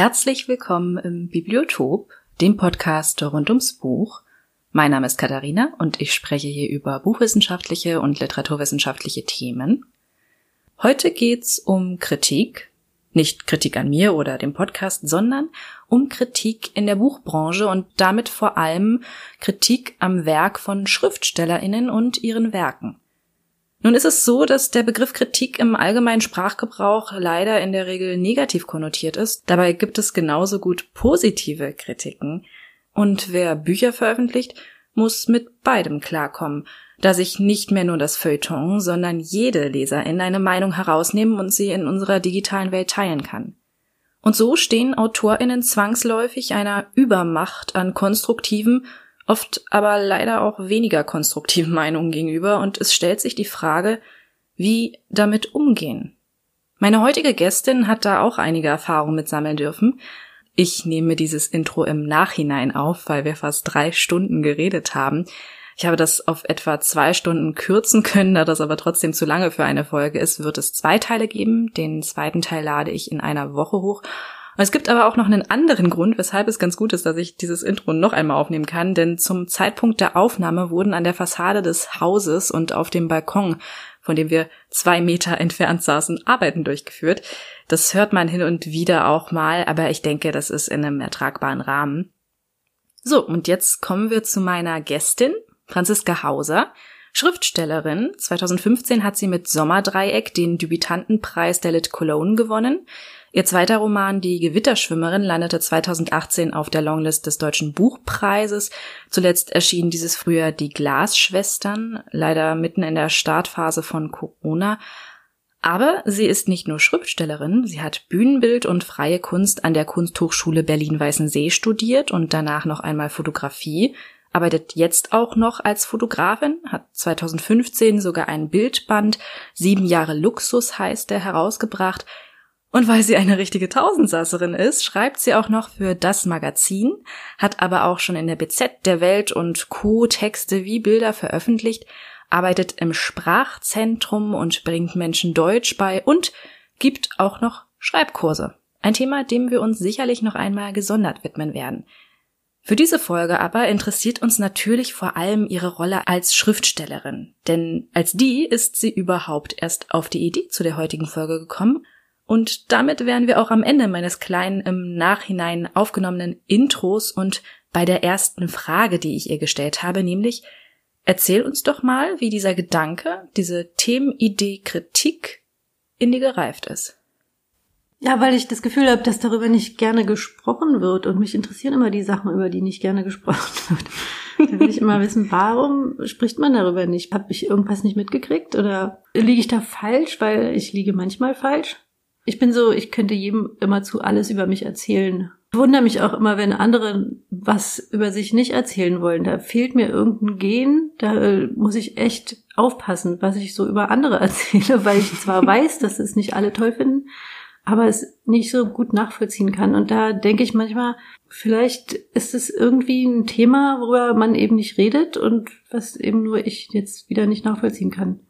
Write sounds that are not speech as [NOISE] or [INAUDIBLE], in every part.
Herzlich willkommen im Bibliotop, dem Podcast rund ums Buch. Mein Name ist Katharina und ich spreche hier über buchwissenschaftliche und literaturwissenschaftliche Themen. Heute geht's um Kritik, nicht Kritik an mir oder dem Podcast, sondern um Kritik in der Buchbranche und damit vor allem Kritik am Werk von Schriftstellerinnen und ihren Werken. Nun ist es so, dass der Begriff Kritik im allgemeinen Sprachgebrauch leider in der Regel negativ konnotiert ist. Dabei gibt es genauso gut positive Kritiken. Und wer Bücher veröffentlicht, muss mit beidem klarkommen, da sich nicht mehr nur das Feuilleton, sondern jede Leserin eine Meinung herausnehmen und sie in unserer digitalen Welt teilen kann. Und so stehen AutorInnen zwangsläufig einer Übermacht an konstruktiven oft aber leider auch weniger konstruktiven [LAUGHS] Meinungen gegenüber und es stellt sich die Frage, wie damit umgehen. Meine heutige Gästin hat da auch einige Erfahrungen mit sammeln dürfen. Ich nehme dieses Intro im Nachhinein auf, weil wir fast drei Stunden geredet haben. Ich habe das auf etwa zwei Stunden kürzen können, da das aber trotzdem zu lange für eine Folge ist, wird es zwei Teile geben. Den zweiten Teil lade ich in einer Woche hoch es gibt aber auch noch einen anderen Grund, weshalb es ganz gut ist, dass ich dieses Intro noch einmal aufnehmen kann, denn zum Zeitpunkt der Aufnahme wurden an der Fassade des Hauses und auf dem Balkon, von dem wir zwei Meter entfernt saßen, Arbeiten durchgeführt. Das hört man hin und wieder auch mal, aber ich denke, das ist in einem ertragbaren Rahmen. So, und jetzt kommen wir zu meiner Gästin, Franziska Hauser. Schriftstellerin. 2015 hat sie mit Sommerdreieck den Dubitantenpreis der Lit Cologne gewonnen. Ihr zweiter Roman Die Gewitterschwimmerin landete 2018 auf der Longlist des Deutschen Buchpreises. Zuletzt erschien dieses Frühjahr Die Glasschwestern, leider mitten in der Startphase von Corona. Aber sie ist nicht nur Schriftstellerin, sie hat Bühnenbild und freie Kunst an der Kunsthochschule Berlin-Weißensee studiert und danach noch einmal Fotografie, arbeitet jetzt auch noch als Fotografin, hat 2015 sogar ein Bildband Sieben Jahre Luxus heißt er herausgebracht, und weil sie eine richtige Tausendsasserin ist, schreibt sie auch noch für das Magazin, hat aber auch schon in der BZ, der Welt und Co. Texte wie Bilder veröffentlicht, arbeitet im Sprachzentrum und bringt Menschen Deutsch bei und gibt auch noch Schreibkurse. Ein Thema, dem wir uns sicherlich noch einmal gesondert widmen werden. Für diese Folge aber interessiert uns natürlich vor allem ihre Rolle als Schriftstellerin, denn als die ist sie überhaupt erst auf die Idee zu der heutigen Folge gekommen und damit wären wir auch am Ende meines kleinen im Nachhinein aufgenommenen Intros und bei der ersten Frage, die ich ihr gestellt habe, nämlich erzähl uns doch mal, wie dieser Gedanke, diese Themenidee Kritik in dir gereift ist. Ja, weil ich das Gefühl habe, dass darüber nicht gerne gesprochen wird und mich interessieren immer die Sachen, über die nicht gerne gesprochen [LAUGHS] wird. Da will ich immer wissen, warum spricht man darüber nicht? Habe ich irgendwas nicht mitgekriegt oder liege ich da falsch, weil ich liege manchmal falsch? Ich bin so, ich könnte jedem immer zu alles über mich erzählen. Ich wundere mich auch immer, wenn andere was über sich nicht erzählen wollen. Da fehlt mir irgendein Gen. Da äh, muss ich echt aufpassen, was ich so über andere [LAUGHS] erzähle, weil ich zwar weiß, dass es nicht alle toll finden, aber es nicht so gut nachvollziehen kann. Und da denke ich manchmal, vielleicht ist es irgendwie ein Thema, worüber man eben nicht redet und was eben nur ich jetzt wieder nicht nachvollziehen kann.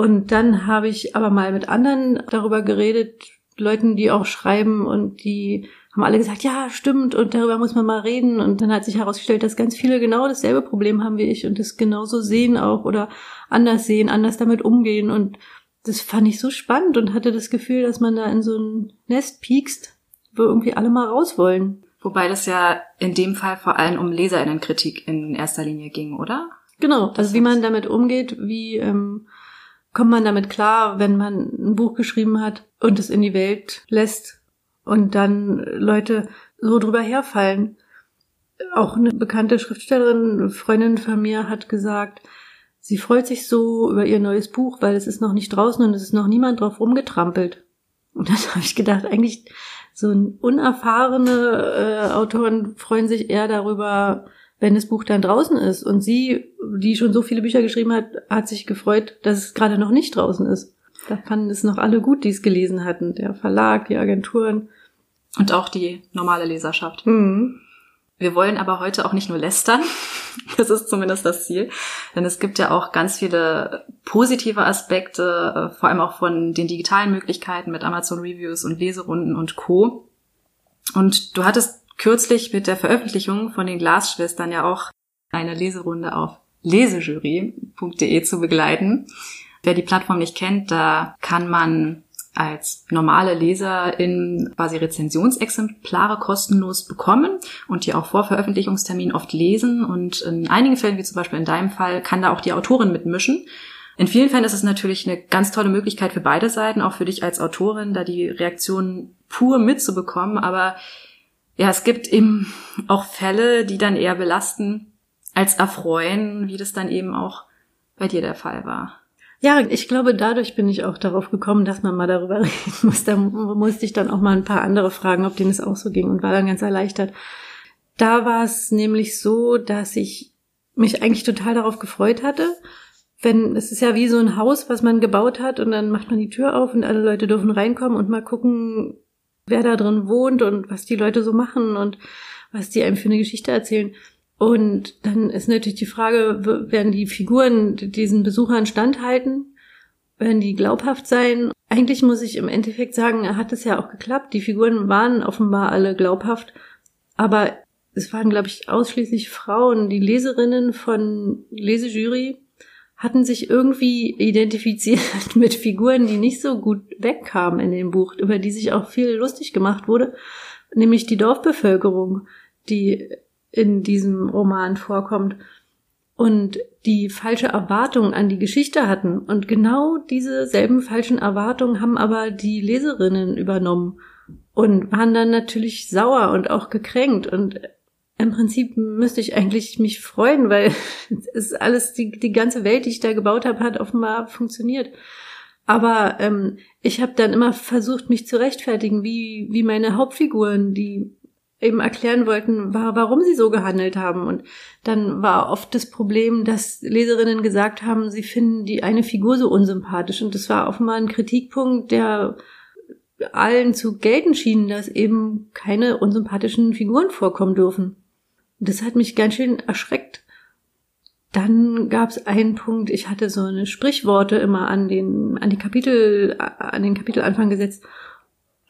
Und dann habe ich aber mal mit anderen darüber geredet, Leuten, die auch schreiben und die haben alle gesagt, ja, stimmt und darüber muss man mal reden. Und dann hat sich herausgestellt, dass ganz viele genau dasselbe Problem haben wie ich und das genauso sehen auch oder anders sehen, anders damit umgehen. Und das fand ich so spannend und hatte das Gefühl, dass man da in so ein Nest piekst, wo irgendwie alle mal raus wollen. Wobei das ja in dem Fall vor allem um Leserinnenkritik in erster Linie ging, oder? Genau, also wie man damit umgeht, wie ähm, kommt man damit klar, wenn man ein Buch geschrieben hat und es in die Welt lässt und dann Leute so drüber herfallen. Auch eine bekannte Schriftstellerin, eine Freundin von mir, hat gesagt, sie freut sich so über ihr neues Buch, weil es ist noch nicht draußen und es ist noch niemand drauf rumgetrampelt. Und dann [LAUGHS] habe ich gedacht, eigentlich so unerfahrene äh, Autoren freuen sich eher darüber, wenn das Buch dann draußen ist. Und sie, die schon so viele Bücher geschrieben hat, hat sich gefreut, dass es gerade noch nicht draußen ist. Da fanden es noch alle gut, die es gelesen hatten. Der Verlag, die Agenturen. Und auch die normale Leserschaft. Mhm. Wir wollen aber heute auch nicht nur lästern. [LAUGHS] Das ist zumindest das Ziel. Denn es gibt ja auch ganz viele positive Aspekte, äh, vor allem auch von den digitalen Möglichkeiten mit Amazon Reviews und Leserunden und Co. Und du hattest kürzlich mit der Veröffentlichung von den Glasschwestern ja auch eine Leserunde auf lesejury.de zu begleiten. Wer die Plattform nicht kennt, da kann man als normale Leserin quasi Rezensionsexemplare kostenlos bekommen und die auch vor Veröffentlichungstermin oft lesen. Und in einigen Fällen, wie zum Beispiel in deinem Fall, kann da auch die Autorin mitmischen. In vielen Fällen ist es natürlich eine ganz tolle Möglichkeit für beide Seiten, auch für dich als Autorin, da die Reaktionen pur mitzubekommen. Aber ja, es gibt eben auch Fälle, die dann eher belasten als erfreuen, wie das dann eben auch bei dir der Fall war. Ja, ich glaube, dadurch bin ich auch darauf gekommen, dass man mal darüber [LAUGHS] reden muss. Da musste ich dann auch mal ein paar andere fragen, ob denen es auch so ging und war dann ganz erleichtert. Da war es nämlich so, dass ich mich eigentlich total darauf gefreut hatte. Wenn, es ist ja wie so ein Haus, was man gebaut hat und dann macht man die Tür auf und alle Leute dürfen reinkommen und mal gucken, wer da drin wohnt und was die Leute so machen und was die einem für eine Geschichte erzählen. Und dann ist natürlich die Frage, werden die Figuren diesen Besuchern standhalten? Werden die glaubhaft sein? Eigentlich muss ich im Endeffekt sagen, hat es ja auch geklappt. Die Figuren waren offenbar alle glaubhaft, aber es waren, glaube ich, ausschließlich Frauen. Die Leserinnen von Lesejury hatten sich irgendwie identifiziert [LAUGHS] mit Figuren, die nicht so gut wegkamen in dem Buch, über die sich auch viel lustig gemacht wurde, nämlich die Dorfbevölkerung, die in diesem Roman vorkommt und die falsche Erwartung an die Geschichte hatten. Und genau diese selben falschen Erwartungen haben aber die Leserinnen übernommen und waren dann natürlich sauer und auch gekränkt. Und im Prinzip müsste ich eigentlich mich freuen, weil [LAUGHS] es alles, die, die ganze Welt, die ich da gebaut habe, hat offenbar funktioniert. Aber ähm, ich habe dann immer versucht, mich zu rechtfertigen, wie, wie meine Hauptfiguren, die eben erklären wollten, warum sie so gehandelt haben. Und dann war oft das Problem, dass Leserinnen gesagt haben, sie finden die eine Figur so unsympathisch. Und das war offenbar ein Kritikpunkt, der allen zu gelten schien, dass eben keine unsympathischen Figuren vorkommen dürfen. Das hat mich ganz schön erschreckt. Dann gab es einen Punkt, ich hatte so eine Sprichworte immer an den, an die Kapitel, an den Kapitelanfang gesetzt.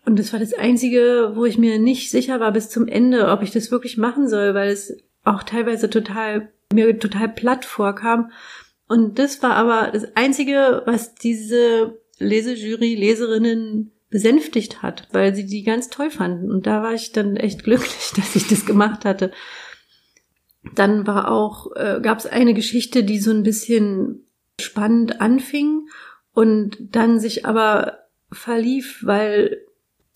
Und das war das Einzige, wo ich mir nicht sicher war bis zum Ende, ob ich das wirklich machen soll, weil es auch teilweise total, mir total platt vorkam. Und das war aber das Einzige, was diese Lesejury, Leserinnen besänftigt hat, weil sie die ganz toll fanden. Und da war ich dann echt glücklich, [LAUGHS] dass ich das gemacht hatte. Dann war auch, äh, gab es eine Geschichte, die so ein bisschen spannend anfing und dann sich aber verlief, weil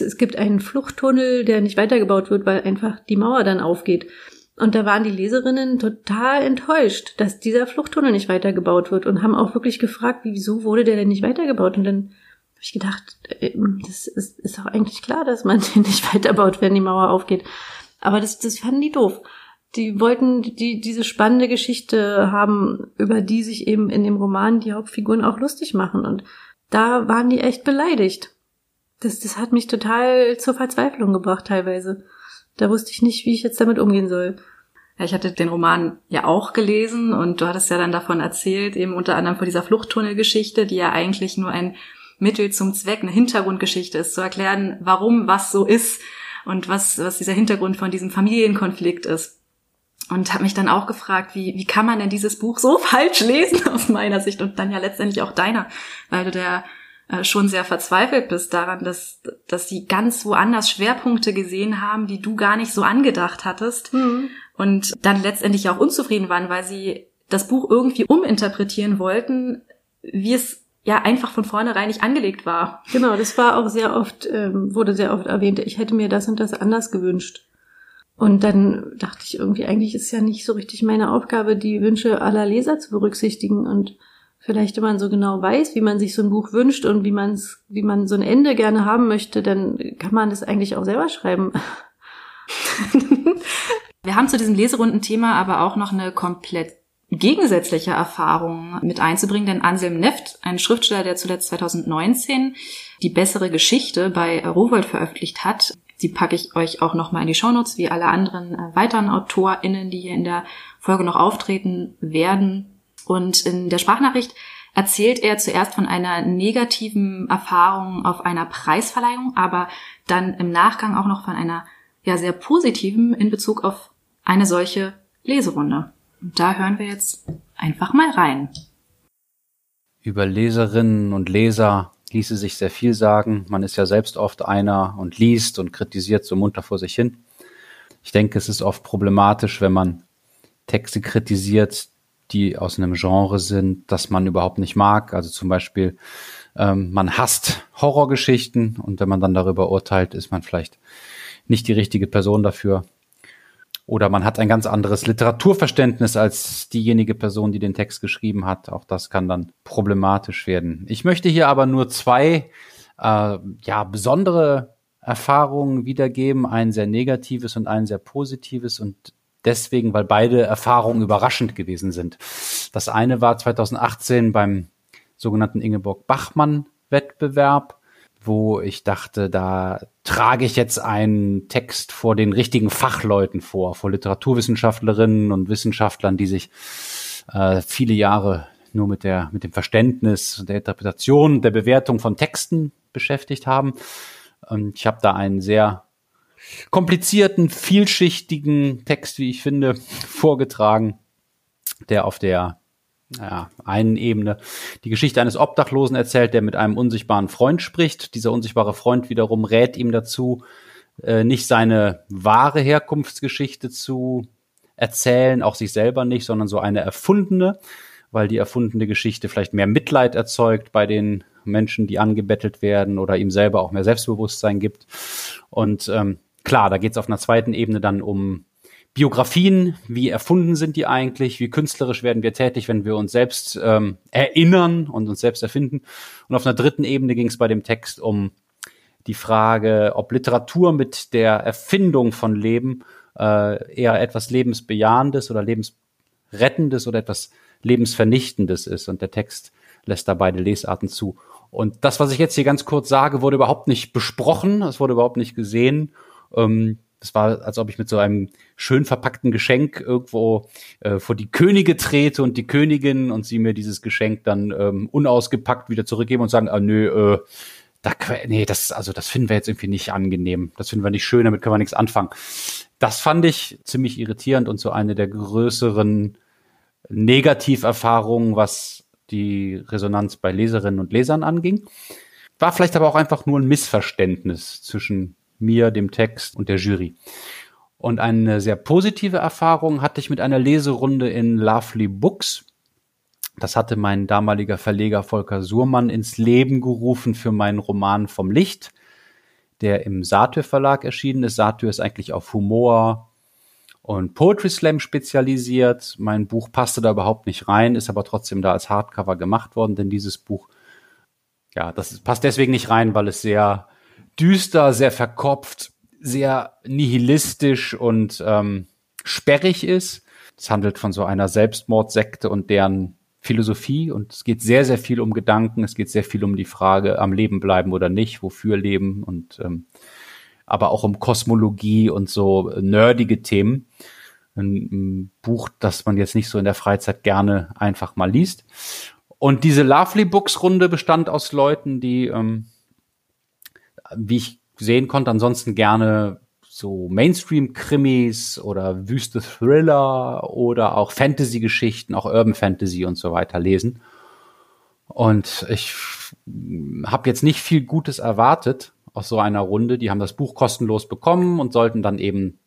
es gibt einen Fluchttunnel, der nicht weitergebaut wird, weil einfach die Mauer dann aufgeht. Und da waren die Leserinnen total enttäuscht, dass dieser Fluchttunnel nicht weitergebaut wird und haben auch wirklich gefragt, wieso wurde der denn nicht weitergebaut? Und dann habe ich gedacht, äh, das ist, ist doch eigentlich klar, dass man [LAUGHS] den nicht weiterbaut, wenn die Mauer aufgeht. Aber das, das fanden die doof. Die wollten die, diese spannende Geschichte haben, über die sich eben in dem Roman die Hauptfiguren auch lustig machen. Und da waren die echt beleidigt das, das hat mich total zur Verzweiflung gebracht teilweise. Da wusste ich nicht, wie ich jetzt damit umgehen soll. Ja, ich hatte den Roman ja auch gelesen und du hattest ja dann davon erzählt, eben unter anderem von dieser Fluchttunnelgeschichte, die ja eigentlich nur ein Mittel zum Zweck, eine Hintergrundgeschichte ist, zu erklären, warum was so ist und was, was dieser Hintergrund von diesem Familienkonflikt ist. Und habe mich dann auch gefragt, wie, wie kann man denn dieses Buch so [LAUGHS] falsch lesen aus meiner Sicht und dann ja letztendlich auch deiner, weil du der äh, schon sehr verzweifelt bist daran, dass, dass sie ganz woanders Schwerpunkte gesehen haben, die du gar nicht so angedacht hattest. Mhm. Und dann letztendlich auch unzufrieden waren, weil sie das Buch irgendwie uminterpretieren wollten, wie es ja einfach von vornherein nicht angelegt war. Genau, das war auch sehr oft, ähm, wurde sehr oft erwähnt, ich hätte mir das und das anders gewünscht. Und dann dachte ich irgendwie, eigentlich ist ja nicht so richtig meine Aufgabe, die Wünsche aller Leser zu berücksichtigen. Und vielleicht, wenn man so genau weiß, wie man sich so ein Buch wünscht und wie man wie man so ein Ende gerne haben möchte, dann kann man das eigentlich auch selber schreiben. [LAUGHS] Wir haben zu diesem Leserundenthema aber auch noch eine komplett gegensätzliche Erfahrung mit einzubringen, denn Anselm Neft, ein Schriftsteller, der zuletzt 2019 die bessere Geschichte bei Rowold veröffentlicht hat, die packe ich euch auch nochmal in die Shownotes, wie alle anderen äh, weiteren AutorInnen, die hier in der Folge noch auftreten werden. Und in der Sprachnachricht erzählt er zuerst von einer negativen Erfahrung auf einer Preisverleihung, aber dann im Nachgang auch noch von einer ja sehr positiven in Bezug auf eine solche Leserunde. Und da hören wir jetzt einfach mal rein. Über Leserinnen und Leser ließe sich sehr viel sagen. Man ist ja selbst oft einer und liest und kritisiert so munter vor sich hin. Ich denke, es ist oft problematisch, wenn man Texte kritisiert, die aus einem Genre sind, das man überhaupt nicht mag. Also zum Beispiel, ähm, man hasst Horrorgeschichten und wenn man dann darüber urteilt, ist man vielleicht nicht die richtige Person dafür. Oder man hat ein ganz anderes Literaturverständnis als diejenige Person, die den Text geschrieben hat. Auch das kann dann problematisch werden. Ich möchte hier aber nur zwei äh, ja, besondere Erfahrungen wiedergeben, ein sehr negatives und ein sehr positives und deswegen, weil beide Erfahrungen überraschend gewesen sind. Das eine war 2018 beim sogenannten Ingeborg Bachmann Wettbewerb wo ich dachte, da trage ich jetzt einen Text vor den richtigen Fachleuten vor, vor Literaturwissenschaftlerinnen und Wissenschaftlern, die sich äh, viele Jahre nur mit der mit dem Verständnis der Interpretation, der Bewertung von Texten beschäftigt haben. Und ich habe da einen sehr komplizierten, vielschichtigen Text, wie ich finde, [LAUGHS] vorgetragen, der auf der ja, einen Ebene die Geschichte eines Obdachlosen erzählt, der mit einem unsichtbaren Freund spricht. Dieser unsichtbare Freund wiederum rät ihm dazu, äh, nicht seine wahre Herkunftsgeschichte zu erzählen, auch sich selber nicht, sondern so eine erfundene, weil die erfundene Geschichte vielleicht mehr Mitleid erzeugt bei den Menschen, die angebettelt werden oder ihm selber auch mehr Selbstbewusstsein gibt. Und ähm, klar, da geht es auf einer zweiten Ebene dann um Biografien, wie erfunden sind die eigentlich, wie künstlerisch werden wir tätig, wenn wir uns selbst ähm, erinnern und uns selbst erfinden. Und auf einer dritten Ebene ging es bei dem Text um die Frage, ob Literatur mit der Erfindung von Leben äh, eher etwas Lebensbejahendes oder Lebensrettendes oder etwas Lebensvernichtendes ist. Und der Text lässt da beide Lesarten zu. Und das, was ich jetzt hier ganz kurz sage, wurde überhaupt nicht besprochen, es wurde überhaupt nicht gesehen. Ähm, das war, als ob ich mit so einem schön verpackten Geschenk irgendwo äh, vor die Könige trete und die Königin und sie mir dieses Geschenk dann ähm, unausgepackt wieder zurückgeben und sagen, ah nö, äh, da, nee, das, also das finden wir jetzt irgendwie nicht angenehm. Das finden wir nicht schön, damit können wir nichts anfangen. Das fand ich ziemlich irritierend und so eine der größeren Negativerfahrungen, was die Resonanz bei Leserinnen und Lesern anging. War vielleicht aber auch einfach nur ein Missverständnis zwischen mir, dem Text und der Jury. Und eine sehr positive Erfahrung hatte ich mit einer Leserunde in Lovely Books. Das hatte mein damaliger Verleger Volker Surmann ins Leben gerufen für meinen Roman Vom Licht, der im Satyr Verlag erschienen ist. Satyr ist eigentlich auf Humor und Poetry Slam spezialisiert. Mein Buch passte da überhaupt nicht rein, ist aber trotzdem da als Hardcover gemacht worden, denn dieses Buch, ja, das passt deswegen nicht rein, weil es sehr düster, sehr verkopft, sehr nihilistisch und ähm, sperrig ist. Es handelt von so einer Selbstmordsekte und deren Philosophie und es geht sehr, sehr viel um Gedanken, es geht sehr viel um die Frage, am Leben bleiben oder nicht, wofür leben und ähm, aber auch um Kosmologie und so nerdige Themen. Ein, ein Buch, das man jetzt nicht so in der Freizeit gerne einfach mal liest. Und diese Lovely Books Runde bestand aus Leuten, die ähm, wie ich sehen konnte, ansonsten gerne so Mainstream-Krimis oder wüste Thriller oder auch Fantasy-Geschichten, auch Urban Fantasy und so weiter lesen. Und ich habe jetzt nicht viel Gutes erwartet aus so einer Runde. Die haben das Buch kostenlos bekommen und sollten dann eben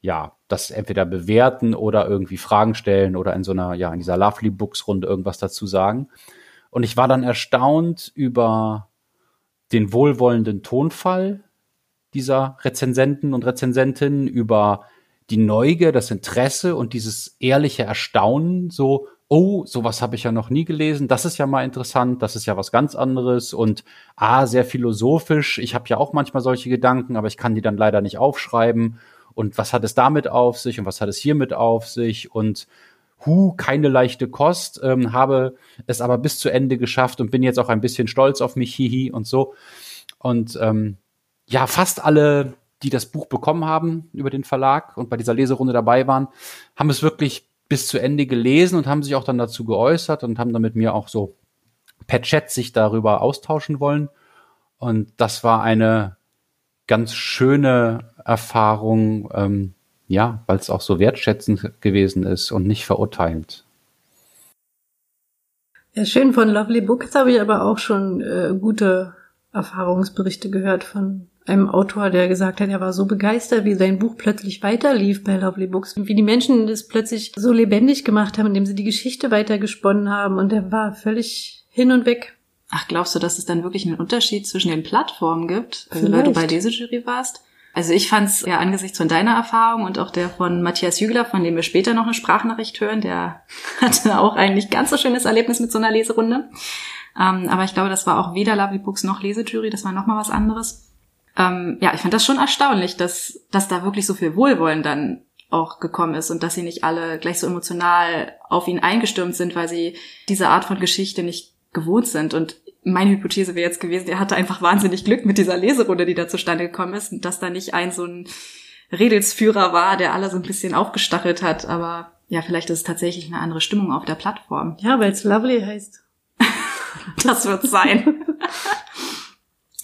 ja das entweder bewerten oder irgendwie Fragen stellen oder in so einer ja in dieser Lovely Books Runde irgendwas dazu sagen. Und ich war dann erstaunt über den wohlwollenden Tonfall dieser Rezensenten und Rezensentinnen, über die Neugier, das Interesse und dieses ehrliche Erstaunen, so, oh, sowas habe ich ja noch nie gelesen, das ist ja mal interessant, das ist ja was ganz anderes und ah, sehr philosophisch. Ich habe ja auch manchmal solche Gedanken, aber ich kann die dann leider nicht aufschreiben. Und was hat es damit auf sich und was hat es hiermit auf sich? Und hu, keine leichte Kost, ähm, habe es aber bis zu Ende geschafft und bin jetzt auch ein bisschen stolz auf mich, hihi und so. Und ähm, ja, fast alle, die das Buch bekommen haben über den Verlag und bei dieser Leserunde dabei waren, haben es wirklich bis zu Ende gelesen und haben sich auch dann dazu geäußert und haben dann mit mir auch so per Chat sich darüber austauschen wollen. Und das war eine ganz schöne Erfahrung, ähm, ja, weil es auch so wertschätzend gewesen ist und nicht verurteilend. Ja, schön. Von Lovely Books habe ich aber auch schon äh, gute Erfahrungsberichte gehört von einem Autor, der gesagt hat, er war so begeistert, wie sein Buch plötzlich weiterlief bei Lovely Books und wie die Menschen das plötzlich so lebendig gemacht haben, indem sie die Geschichte weitergesponnen haben und er war völlig hin und weg. Ach, glaubst du, dass es dann wirklich einen Unterschied zwischen den Plattformen gibt, also, weil du bei Lesejury warst? Also ich fand es ja angesichts von deiner Erfahrung und auch der von Matthias Jügler, von dem wir später noch eine Sprachnachricht hören, der [LAUGHS] hatte auch ein nicht ganz so schönes Erlebnis mit so einer Leserunde. Ähm, aber ich glaube, das war auch weder Lovely Books noch Lesejury, das war nochmal was anderes ähm, ja, ich fand das schon erstaunlich, dass, dass da wirklich so viel Wohlwollen dann auch gekommen ist und dass sie nicht alle gleich so emotional auf ihn eingestürmt sind, weil sie diese Art von Geschichte nicht gewohnt sind. Und meine Hypothese wäre jetzt gewesen, er hatte einfach wahnsinnig Glück mit dieser Leserunde, die da zustande gekommen ist, und dass da nicht ein so ein Redelsführer war, der alle so ein bisschen aufgestachelt hat. Aber ja, vielleicht ist es tatsächlich eine andere Stimmung auf der Plattform. Ja, weil es Lovely heißt. [LAUGHS] das wird sein. [LAUGHS]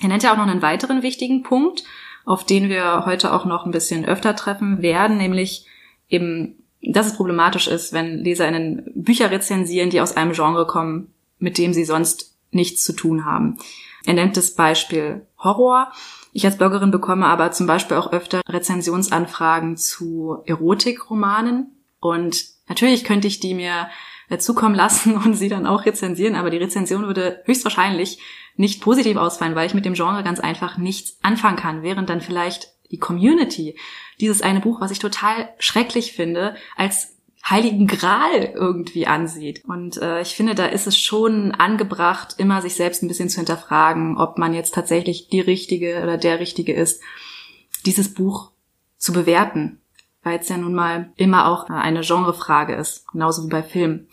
Er nennt ja auch noch einen weiteren wichtigen Punkt, auf den wir heute auch noch ein bisschen öfter treffen werden, nämlich eben, dass es problematisch ist, wenn LeserInnen Bücher rezensieren, die aus einem Genre kommen, mit dem sie sonst nichts zu tun haben. Er nennt das Beispiel Horror. Ich als Bloggerin bekomme aber zum Beispiel auch öfter Rezensionsanfragen zu Erotikromanen. Und natürlich könnte ich die mir zukommen lassen und sie dann auch rezensieren, aber die Rezension würde höchstwahrscheinlich nicht positiv ausfallen, weil ich mit dem Genre ganz einfach nichts anfangen kann, während dann vielleicht die Community dieses eine Buch, was ich total schrecklich finde, als heiligen Gral irgendwie ansieht. Und äh, ich finde, da ist es schon angebracht, immer sich selbst ein bisschen zu hinterfragen, ob man jetzt tatsächlich die Richtige oder der Richtige ist, dieses Buch zu bewerten. Weil es ja nun mal immer auch eine Genrefrage ist, genauso wie bei Filmen.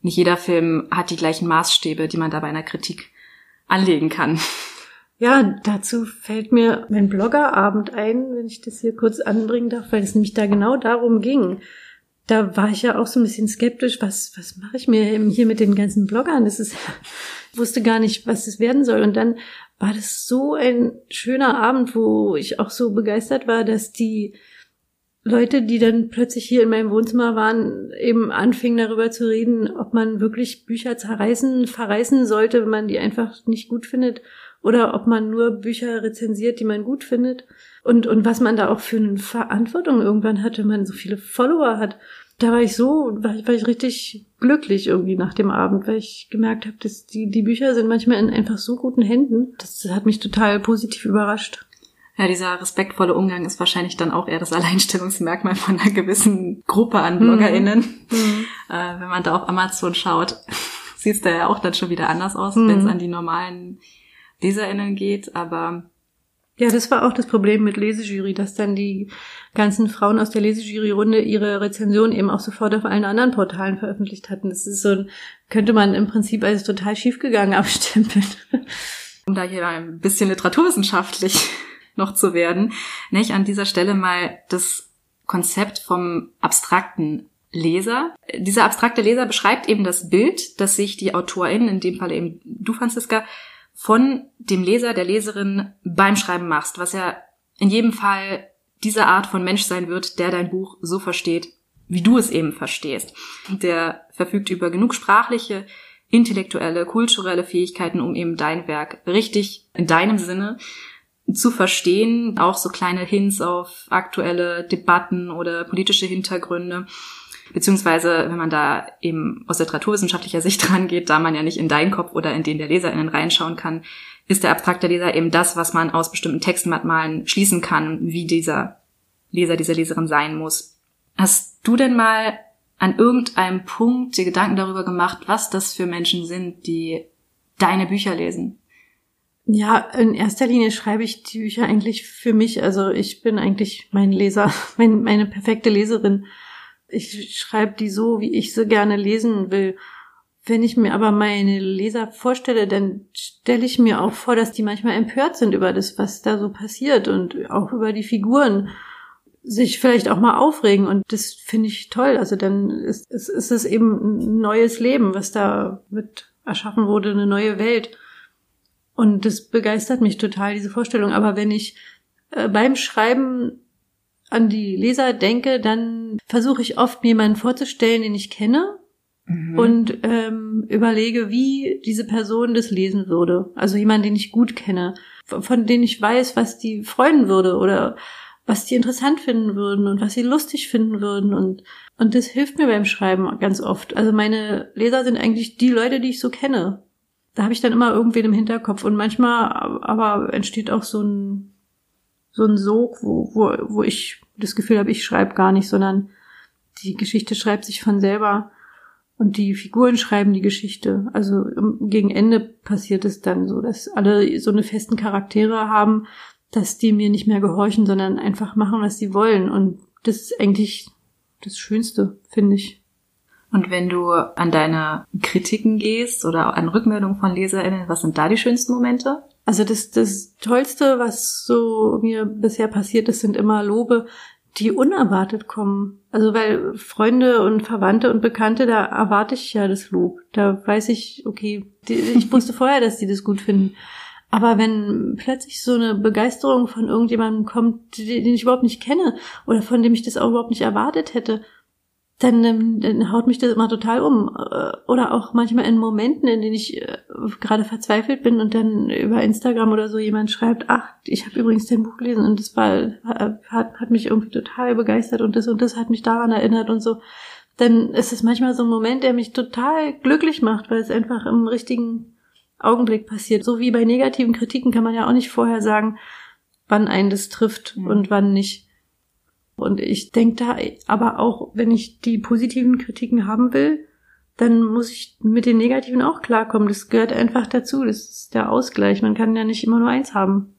Nicht jeder Film hat die gleichen Maßstäbe, die man da bei einer Kritik anlegen kann. Ja, dazu fällt mir mein Bloggerabend ein, wenn ich das hier kurz anbringen darf, weil es nämlich da genau darum ging. Da war ich ja auch so ein bisschen skeptisch, was, was mache ich mir hier mit den ganzen Bloggern? Das ist, [LAUGHS] wusste gar nicht, was es werden soll. Und dann war das so ein schöner Abend, wo ich auch so begeistert war, dass die Leute, die dann plötzlich hier in meinem Wohnzimmer waren, eben anfingen darüber zu reden, ob man wirklich Bücher zerreißen, verreißen sollte, wenn man die einfach nicht gut findet, oder ob man nur Bücher rezensiert, die man gut findet. Und, und was man da auch für eine Verantwortung irgendwann hat, wenn man so viele Follower hat. Da war ich so, war ich, war ich richtig glücklich irgendwie nach dem Abend, weil ich gemerkt habe, dass die, die Bücher sind manchmal in einfach so guten Händen. Das hat mich total positiv überrascht. Ja, dieser respektvolle Umgang ist wahrscheinlich dann auch eher das Alleinstellungsmerkmal von einer gewissen Gruppe an BloggerInnen. Mhm. [LAUGHS] Äh, wenn man da auf Amazon schaut, [LAUGHS] sieht es da ja auch dann schon wieder anders aus, mhm. wenn es an die normalen LeserInnen geht, aber ja, das war auch das Problem mit Lesejury, dass dann die ganzen Frauen aus der Lesejury-Runde ihre Rezension eben auch sofort auf allen anderen Portalen veröffentlicht hatten. Das ist so, könnte man im Prinzip als total schiefgegangen [LAUGHS] abstempeln. Um da hier ein bisschen literaturwissenschaftlich [LAUGHS] noch zu werden, nicht an dieser Stelle mal das Konzept vom abstrakten Leser. Dieser abstrakte Leser beschreibt eben das Bild, das sich die Autorin, in dem Fall eben du, Franziska, von dem Leser, der Leserin beim Schreiben machst, was ja in jedem Fall diese Art von Mensch sein wird, der dein Buch so versteht, wie du es eben verstehst. Der verfügt über genug sprachliche, intellektuelle, kulturelle Fähigkeiten, um eben dein Werk richtig in deinem Sinne zu verstehen, auch so kleine Hints auf aktuelle Debatten oder politische Hintergründe. Beziehungsweise, wenn man da eben aus literaturwissenschaftlicher Sicht [LAUGHS] rangeht, da man ja nicht in deinen Kopf oder in den der LeserInnen reinschauen kann, ist der abstrakte Leser eben das, was man aus bestimmten Textmerkmalen schließen kann, wie dieser Leser, dieser Leserin sein muss. Hast du denn mal an irgendeinem Punkt dir Gedanken darüber gemacht, was das für Menschen sind, die deine Bücher lesen? Ja, in erster Linie schreibe ich die Bücher eigentlich für mich. Also ich bin eigentlich mein Leser, [LAUGHS] mein, meine perfekte Leserin. Ich schreibe die so, wie ich sie gerne lesen will. Wenn ich mir aber meine Leser vorstelle, dann stelle ich mir auch vor, dass die manchmal empört sind über das, was da so passiert und auch über die Figuren sich vielleicht auch mal aufregen und das finde ich toll. Also dann ist, ist, ist es eben ein neues Leben, was da mit erschaffen wurde, eine neue Welt. Und das begeistert mich total, diese Vorstellung. Aber wenn ich äh, beim Schreiben an die Leser denke, dann versuche ich oft, mir jemanden vorzustellen, den ich kenne mhm. und ähm, überlege, wie diese Person das lesen würde. Also jemand, den ich gut kenne, von dem ich weiß, was die freuen würde oder was die interessant finden würden und was sie lustig finden würden und und das hilft mir beim Schreiben ganz oft. Also meine Leser sind eigentlich die Leute, die ich so kenne. Da habe ich dann immer irgendwen im Hinterkopf und manchmal aber entsteht auch so ein so ein Sog, wo wo wo ich das Gefühl habe, ich schreibe gar nicht, sondern die Geschichte schreibt sich von selber. Und die Figuren schreiben die Geschichte. Also gegen Ende passiert es dann so, dass alle so eine festen Charaktere haben, dass die mir nicht mehr gehorchen, sondern einfach machen, was sie wollen. Und das ist eigentlich das Schönste, finde ich. Und wenn du an deine Kritiken gehst oder an Rückmeldungen von LeserInnen, was sind da die schönsten Momente? Also das, das Tollste, was so mir bisher passiert ist, sind immer Lobe, die unerwartet kommen. Also weil Freunde und Verwandte und Bekannte, da erwarte ich ja das Lob. Da weiß ich, okay, die, ich [LAUGHS] wusste vorher, dass die das gut finden. Aber wenn plötzlich so eine Begeisterung von irgendjemandem kommt, den ich überhaupt nicht kenne oder von dem ich das auch überhaupt nicht erwartet hätte, dann, ähm, dann haut mich das immer total um. Äh, oder auch manchmal in Momenten, in denen ich äh, gerade verzweifelt bin und dann über Instagram oder so jemand schreibt, ach, ich habe übrigens dein Buch gelesen und das war hat, hat mich irgendwie total begeistert und das und das hat mich daran erinnert und so. Dann ist es manchmal so ein Moment, der mich total glücklich macht, weil es einfach im richtigen Augenblick passiert. So wie bei negativen Kritiken kann man ja auch nicht vorher sagen, wann einen das trifft mhm. und wann nicht. Und ich denke da aber auch, wenn ich die positiven Kritiken haben will, dann muss ich mit den negativen auch klarkommen. Das gehört einfach dazu. Das ist der Ausgleich. Man kann ja nicht immer nur eins haben.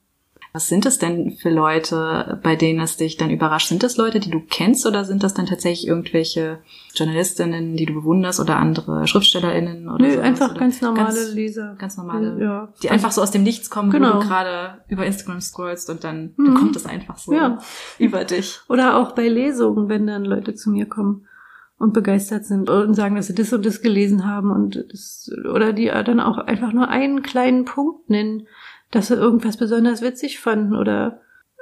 Was sind es denn für Leute, bei denen es dich dann überrascht? Sind das Leute, die du kennst oder sind das dann tatsächlich irgendwelche Journalistinnen, die du bewunderst oder andere Schriftstellerinnen oder Nö, sowas? einfach oder ganz normale ganz, Leser. Ganz normale, ja. die einfach so aus dem Nichts kommen, genau. wo du gerade über Instagram scrollst und dann, mhm. dann kommt es einfach so ja. über dich. Oder auch bei Lesungen, wenn dann Leute zu mir kommen und begeistert sind und sagen, dass sie das und das gelesen haben und das, oder die dann auch einfach nur einen kleinen Punkt nennen dass sie irgendwas besonders witzig fanden oder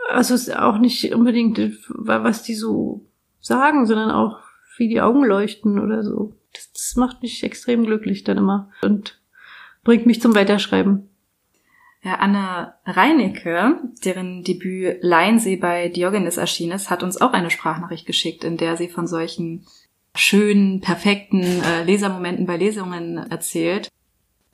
also es ist auch nicht unbedingt was die so sagen, sondern auch wie die Augen leuchten oder so. Das, das macht mich extrem glücklich dann immer und bringt mich zum Weiterschreiben. Ja, Anne Reinecke, deren Debüt Leinsee bei Diogenes erschienen ist, hat uns auch eine Sprachnachricht geschickt, in der sie von solchen schönen, perfekten äh, Lesermomenten bei Lesungen erzählt.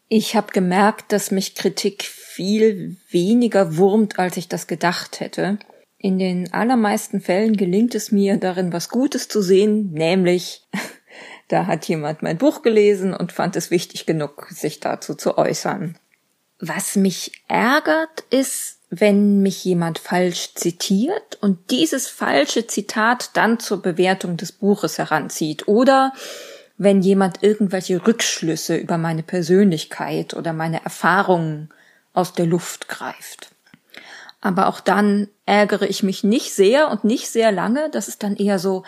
Ich habe gemerkt, dass mich Kritik viel weniger wurmt, als ich das gedacht hätte. In den allermeisten Fällen gelingt es mir, darin was Gutes zu sehen, nämlich [LAUGHS] da hat jemand mein Buch gelesen und fand es wichtig genug, sich dazu zu äußern. Was mich ärgert, ist, wenn mich jemand falsch zitiert und dieses falsche Zitat dann zur Bewertung des Buches heranzieht oder wenn jemand irgendwelche Rückschlüsse über meine Persönlichkeit oder meine Erfahrungen aus der Luft greift. Aber auch dann ärgere ich mich nicht sehr und nicht sehr lange. Das ist dann eher so,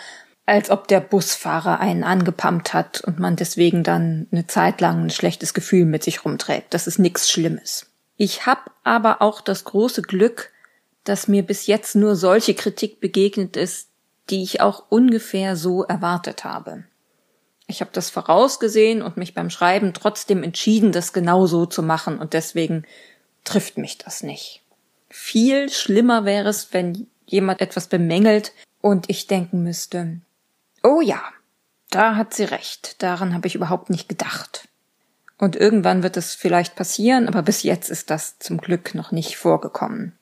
als ob der Busfahrer einen angepumpt hat und man deswegen dann eine Zeit lang ein schlechtes Gefühl mit sich rumträgt. Das ist nichts Schlimmes. Ich habe aber auch das große Glück, dass mir bis jetzt nur solche Kritik begegnet ist, die ich auch ungefähr so erwartet habe. Ich habe das vorausgesehen und mich beim Schreiben trotzdem entschieden, das genau so zu machen und deswegen trifft mich das nicht. Viel schlimmer wäre es, wenn jemand etwas bemängelt und ich denken müsste, oh ja, da hat sie recht, daran habe ich überhaupt nicht gedacht. Und irgendwann wird es vielleicht passieren, aber bis jetzt ist das zum Glück noch nicht vorgekommen.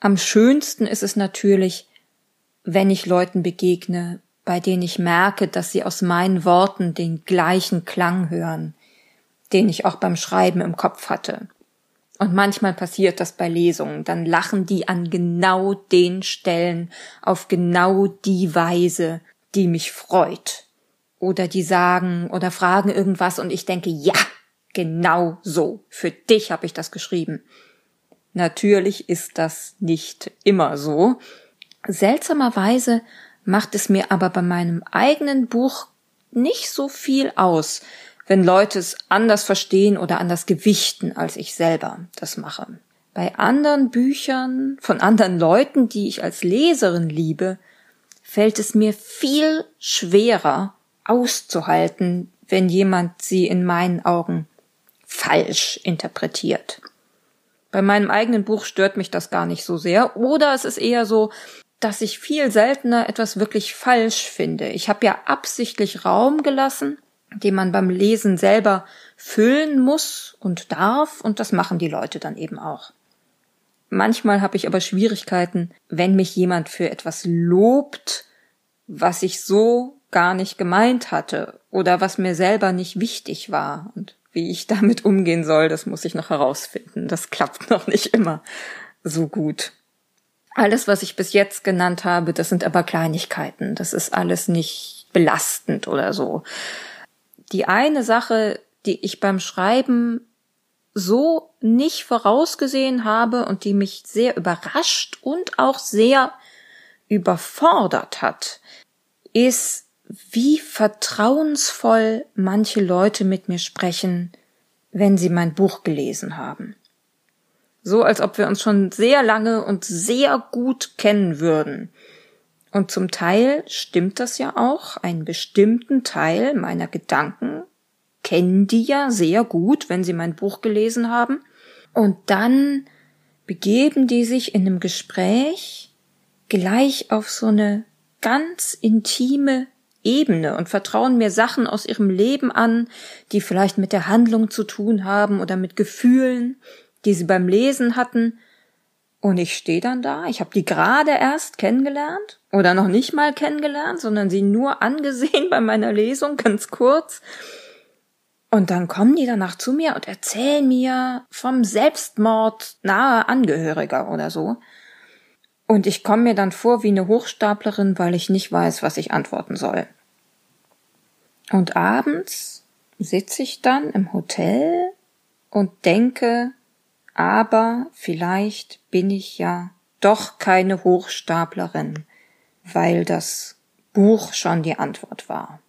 Am schönsten ist es natürlich, wenn ich Leuten begegne, bei denen ich merke, dass sie aus meinen Worten den gleichen Klang hören, den ich auch beim Schreiben im Kopf hatte. Und manchmal passiert das bei Lesungen, dann lachen die an genau den Stellen auf genau die Weise, die mich freut. Oder die sagen oder fragen irgendwas und ich denke, ja, genau so. Für dich habe ich das geschrieben. Natürlich ist das nicht immer so. Seltsamerweise macht es mir aber bei meinem eigenen Buch nicht so viel aus, wenn Leute es anders verstehen oder anders gewichten, als ich selber das mache. Bei anderen Büchern von anderen Leuten, die ich als Leserin liebe, fällt es mir viel schwerer auszuhalten, wenn jemand sie in meinen Augen falsch interpretiert. Bei meinem eigenen Buch stört mich das gar nicht so sehr, oder es ist eher so, dass ich viel seltener etwas wirklich falsch finde. Ich habe ja absichtlich Raum gelassen, den man beim Lesen selber füllen muss und darf, und das machen die Leute dann eben auch. Manchmal habe ich aber Schwierigkeiten, wenn mich jemand für etwas lobt, was ich so gar nicht gemeint hatte oder was mir selber nicht wichtig war. Und wie ich [LAUGHS] damit umgehen soll, das muss ich noch herausfinden. Das klappt [LAUGHS] noch nicht immer so gut. Alles, was ich bis jetzt genannt habe, das sind aber Kleinigkeiten. Das ist alles nicht belastend oder so die eine Sache, die ich beim Schreiben so nicht vorausgesehen habe und die mich sehr überrascht und auch sehr überfordert hat, ist, wie vertrauensvoll manche Leute mit mir sprechen, wenn sie mein Buch gelesen haben. So als ob wir uns schon sehr lange und sehr gut kennen würden. Und zum Teil stimmt das ja auch. Einen bestimmten Teil meiner Gedanken kennen die ja sehr gut, wenn sie mein Buch gelesen haben. Und dann begeben die sich in einem Gespräch gleich auf so eine ganz intime Ebene und vertrauen mir Sachen aus ihrem Leben an, die vielleicht mit der Handlung zu tun haben oder mit Gefühlen, die sie beim Lesen hatten. Und ich stehe dann da, ich habe die gerade erst kennengelernt oder noch nicht mal kennengelernt, sondern sie nur [LAUGHS] angesehen bei meiner Lesung, ganz kurz. Und dann kommen die danach zu mir und erzählen mir vom Selbstmord nahe Angehöriger oder so. Und ich komme mir dann vor wie eine Hochstaplerin, weil ich nicht weiß, was ich antworten soll. Und abends sitze ich dann im Hotel und denke, aber vielleicht bin ich ja doch keine Hochstaplerin, weil das Buch schon die Antwort war.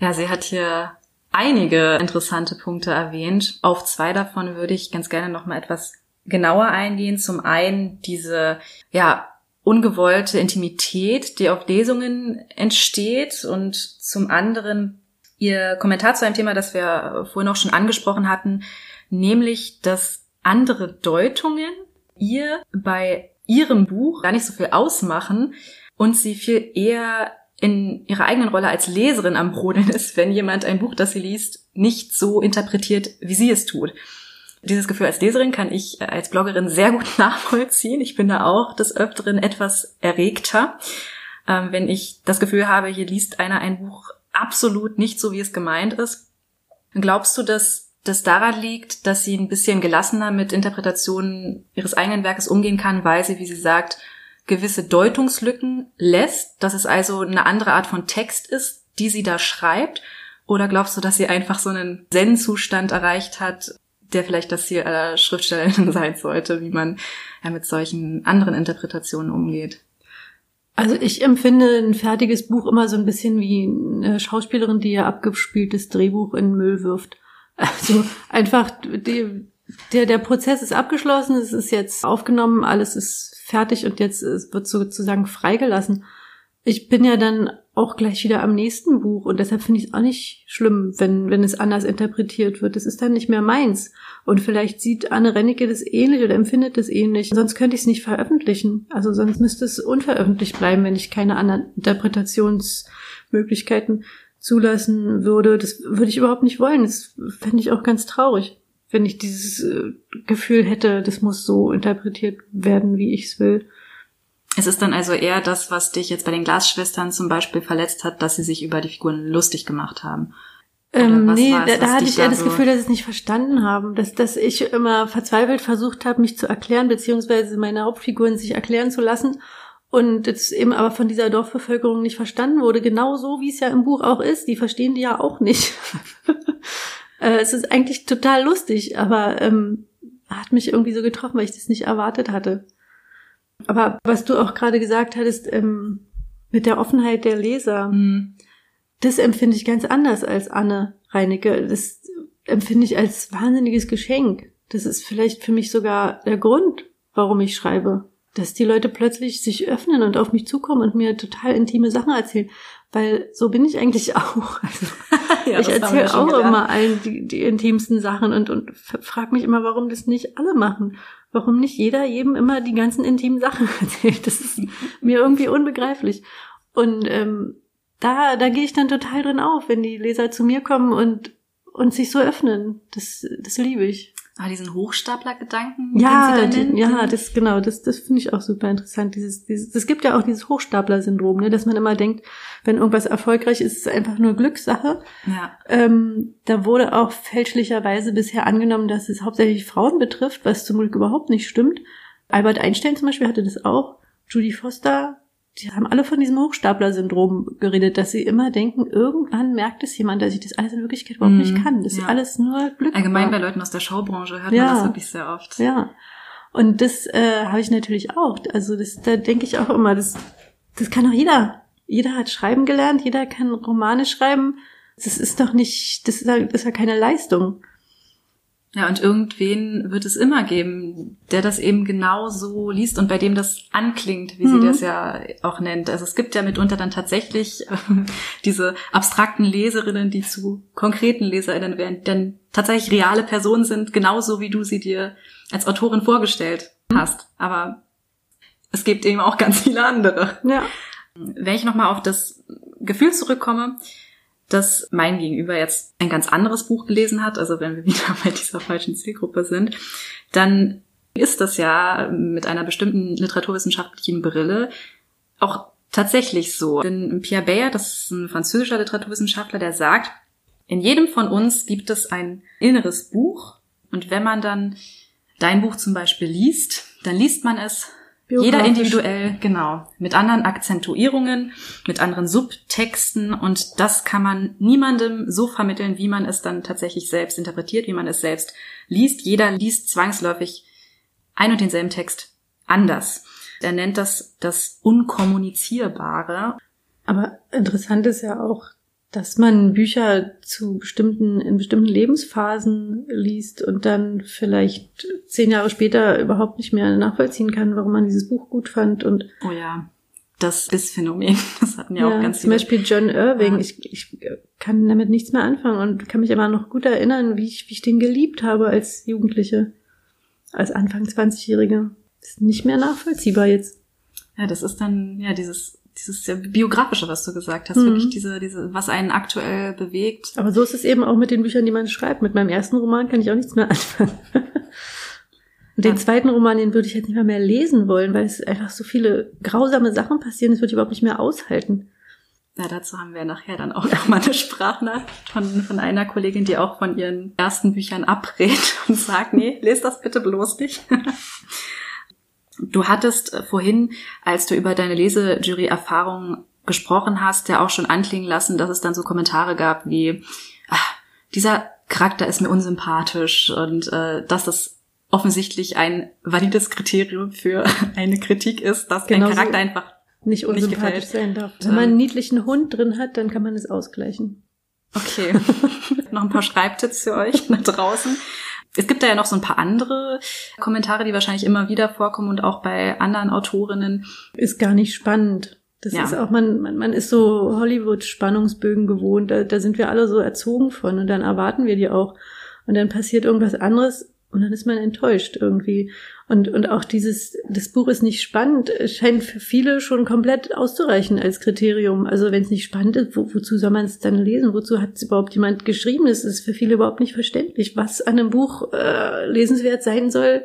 Ja, sie hat hier einige interessante Punkte erwähnt. Auf zwei davon würde ich ganz gerne noch mal etwas genauer eingehen. Zum einen diese, ja, ungewollte Intimität, die auf Lesungen entsteht und zum anderen ihr Kommentar zu einem Thema, das wir vorhin auch schon angesprochen hatten, nämlich, dass andere Deutungen ihr bei ihrem Buch gar nicht so viel ausmachen und sie viel eher in ihrer eigenen Rolle als Leserin am Brodeln ist, wenn jemand ein Buch, das sie liest, nicht so interpretiert, wie sie es tut. Dieses Gefühl als Leserin kann ich als Bloggerin sehr gut [LAUGHS] nachvollziehen. Ich bin da auch des Öfteren etwas erregter, ähm, wenn ich das Gefühl habe, hier liest einer ein Buch absolut nicht so, wie es gemeint ist. Glaubst du, dass das daran liegt, dass sie ein bisschen gelassener mit Interpretationen ihres eigenen Werkes umgehen kann, weil sie, wie sie sagt, gewisse Deutungslücken lässt, dass es also eine andere Art von Text ist, die sie da schreibt? Oder glaubst du, dass sie einfach so einen Zen-Zustand erreicht hat, der vielleicht das Ziel aller Schriftstellerinnen [LAUGHS] sein sollte, wie man ja mit solchen anderen Interpretationen umgeht? Also ich empfinde ein fertiges Buch immer so ein bisschen wie eine Schauspielerin, die ihr abgespieltes Drehbuch in Müll wirft. Also einfach die, der, der Prozess ist abgeschlossen, es ist jetzt aufgenommen, alles ist fertig und jetzt wird sozusagen freigelassen. Ich bin ja dann auch gleich wieder am nächsten Buch und deshalb finde ich es auch nicht schlimm, wenn, wenn es anders interpretiert wird. Es ist dann nicht mehr meins. Und vielleicht sieht Anne Rennecke das ähnlich oder empfindet das ähnlich. Sonst könnte ich es nicht veröffentlichen. Also sonst müsste es unveröffentlicht bleiben, wenn ich keine anderen Interpretationsmöglichkeiten zulassen würde. Das würde ich überhaupt nicht wollen. Das fände ich auch ganz traurig, wenn ich dieses äh, Gefühl hätte, das muss so interpretiert werden, wie ich es will. Es ist dann also eher das, was dich jetzt bei den Glasschwestern zum Beispiel verletzt hat, dass sie sich über die Figuren lustig gemacht haben. Ähm, nee, da, da hatte ich eher das Gefühl, dass sie es nicht verstanden haben, dass, dass ich immer verzweifelt versucht habe, mich zu erklären, beziehungsweise meine Hauptfiguren sich erklären zu lassen und jetzt eben aber von dieser Dorfbevölkerung nicht verstanden wurde, genau so wie es ja im Buch auch ist. Die verstehen die ja auch nicht. [LAUGHS] Äh, es ist eigentlich total lustig, aber ähm, hat mich irgendwie so getroffen, weil ich das nicht erwartet hatte. Aber was du auch gerade gesagt hattest, ähm, mit der Offenheit der Leser, mhm. das empfinde ich ganz anders als Anne Reinecke. Das empfinde ich als wahnsinniges Geschenk. Das ist vielleicht für mich sogar der Grund, warum ich schreibe. Dass die Leute plötzlich sich öffnen und auf mich zukommen und mir total intime Sachen erzählen. Weil so bin ich eigentlich [LAUGHS] auch. Also, ja, ich erzähle auch gelernt. immer allen die, die intimsten Sachen und, und frage mich immer, warum das nicht alle machen warum nicht jeder jedem immer die ganzen intimen Sachen [LAUGHS] erzählt. Das ist mir irgendwie unbegreiflich. Und ähm, da, da gehe ich dann total drin auf, wenn die Leser zu mir kommen und, und sich so öffnen. Das, das liebe ich. Ah, diesen Hochstapler-Gedanken? Ja, die, ja, das genau, das, das finde ich auch super interessant. Dieses, dieses, es gibt ja auch dieses Hochstapler-Syndrom, ne, dass man immer denkt, wenn irgendwas erfolgreich ist, ist es einfach nur Glückssache. Ja. Ähm, da wurde auch fälschlicherweise bisher angenommen, dass es hauptsächlich Frauen betrifft, was zum Glück überhaupt nicht stimmt. Albert Einstein zum Beispiel hatte das auch. Judy Foster die haben alle von diesem Hochstapler-Syndrom geredet, dass sie immer denken, irgendwann merkt es jemand, dass ich das alles in Wirklichkeit überhaupt mm, nicht mhm. kann. Das ja. ist alles nur Glück. Allgemein bei Leuten aus der Showbranche hört ja. man das wirklich sehr oft. Ja. Und das äh, habe ich natürlich auch. Also das, da denke ich auch immer, das, das kann auch jeder. Jeder hat schreiben gelernt, jeder kann Romane schreiben. Das ist doch nicht, das ist ja, das ist ja keine Leistung. Ja, und irgendwen wird es immer geben, der das eben genau so liest und bei dem das anklingt, wie mhm. sie das ja auch nennt. Also es gibt ja mitunter dann tatsächlich äh, diese abstrakten Leserinnen, die zu konkreten Leserinnen werden, denn tatsächlich reale Personen sind, genauso wie du sie dir als Autorin vorgestellt hast. Aber es gibt eben auch ganz viele andere. Ja. Wenn ich nochmal auf das Gefühl zurückkomme, dass mein Gegenüber jetzt ein ganz anderes Buch gelesen hat, also wenn wir [LAUGHS] wieder bei dieser falschen Zielgruppe sind, dann ist das ja mit einer bestimmten literaturwissenschaftlichen Brille auch tatsächlich so. Denn Pierre Bayer, das ist ein französischer Literaturwissenschaftler, der sagt, in jedem von uns gibt es ein inneres Buch und wenn man dann dein Buch zum Beispiel liest, dann liest man es jeder individuell, genau, mit anderen Akzentuierungen, mit anderen Subtexten und das kann man niemandem so vermitteln, wie man es dann tatsächlich selbst interpretiert, wie man es selbst liest. Jeder liest zwangsläufig ein und denselben Text anders. Er nennt das das Unkommunizierbare. Aber interessant ist ja auch, dass man Bücher zu bestimmten, in bestimmten Lebensphasen liest und dann vielleicht zehn Jahre später überhaupt nicht mehr nachvollziehen kann, warum man dieses Buch gut fand und. Oh ja. Das ist Phänomen. [LAUGHS] Das hatten ja, ja auch ganz viele. Zum Beispiel John Irving. Ja. Ich, ich kann damit nichts mehr anfangen und kann mich aber noch gut erinnern, wie ich, wie ich den geliebt habe als Jugendliche, als Anfang 20-Jährige. Ist nicht mehr nachvollziehbar jetzt. Ja, das ist dann, ja, dieses dieses ja, biografische, was du gesagt hast, mhm. wirklich diese, diese, was einen aktuell bewegt. Aber so ist es eben auch mit den Büchern, die man schreibt. Mit meinem ersten Roman kann ich auch nichts mehr anfangen. [LAUGHS] Und den zweiten Roman, den würde ich jetzt nicht mehr, mehr lesen wollen, weil es einfach so viele grausame Sachen passieren, das würde ich überhaupt nicht mehr aushalten. Ja, dazu haben wir nachher dann auch noch mal eine Sprachnachricht von, von einer Kollegin, die auch von ihren ersten Büchern abrät und sagt, nee, lest das bitte bloß nicht. [LAUGHS] Du hattest äh, vorhin, als du über deine Lesejury-Erfahrung gesprochen hast, ja auch schon anklingen lassen, dass es dann so Kommentare gab wie, ach, dieser Charakter ist mir unsympathisch und äh, dass das offensichtlich ein valides Kriterium für [LAUGHS] eine Kritik ist, dass genau ein Charakter so einfach nicht unsympathisch nicht sein darf. Wenn man einen niedlichen Hund drin hat, dann kann man es ausgleichen. Okay. [LAUGHS] Noch ein paar Schreibtipps für euch [LAUGHS] da draußen. Es gibt da ja noch so ein paar andere Kommentare, die wahrscheinlich immer wieder vorkommen und auch bei anderen Autorinnen. Ist gar nicht spannend. Das ja. ist auch, man, man, man ist so Hollywood-Spannungsbögen gewohnt. Da, da sind wir alle so erzogen von und dann erwarten wir die auch. Und dann passiert irgendwas anderes und dann ist man enttäuscht irgendwie. Und, und auch dieses, das Buch ist nicht spannend, scheint für viele schon komplett auszureichen als Kriterium. Also wenn es nicht spannend ist, wo, wozu soll man es dann lesen? Wozu hat es überhaupt jemand geschrieben? Das ist für viele überhaupt nicht verständlich, was an einem Buch äh, lesenswert sein soll,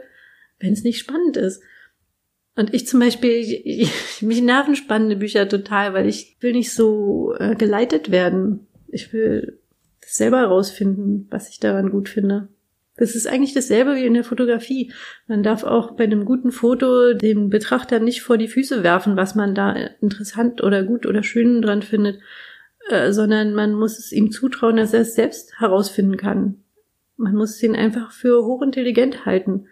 wenn es nicht spannend ist. Und ich zum Beispiel, ich, ich, mich nerven spannende Bücher total, weil ich will nicht so äh, geleitet werden. Ich will selber herausfinden, was ich daran gut finde. Das ist eigentlich dasselbe wie in der Fotografie. Man darf auch bei einem guten Foto dem Betrachter nicht vor die Füße werfen, was man da interessant oder gut oder schön dran findet, äh, sondern man muss es ihm zutrauen, dass er es selbst herausfinden kann. Man muss ihn einfach für hochintelligent halten.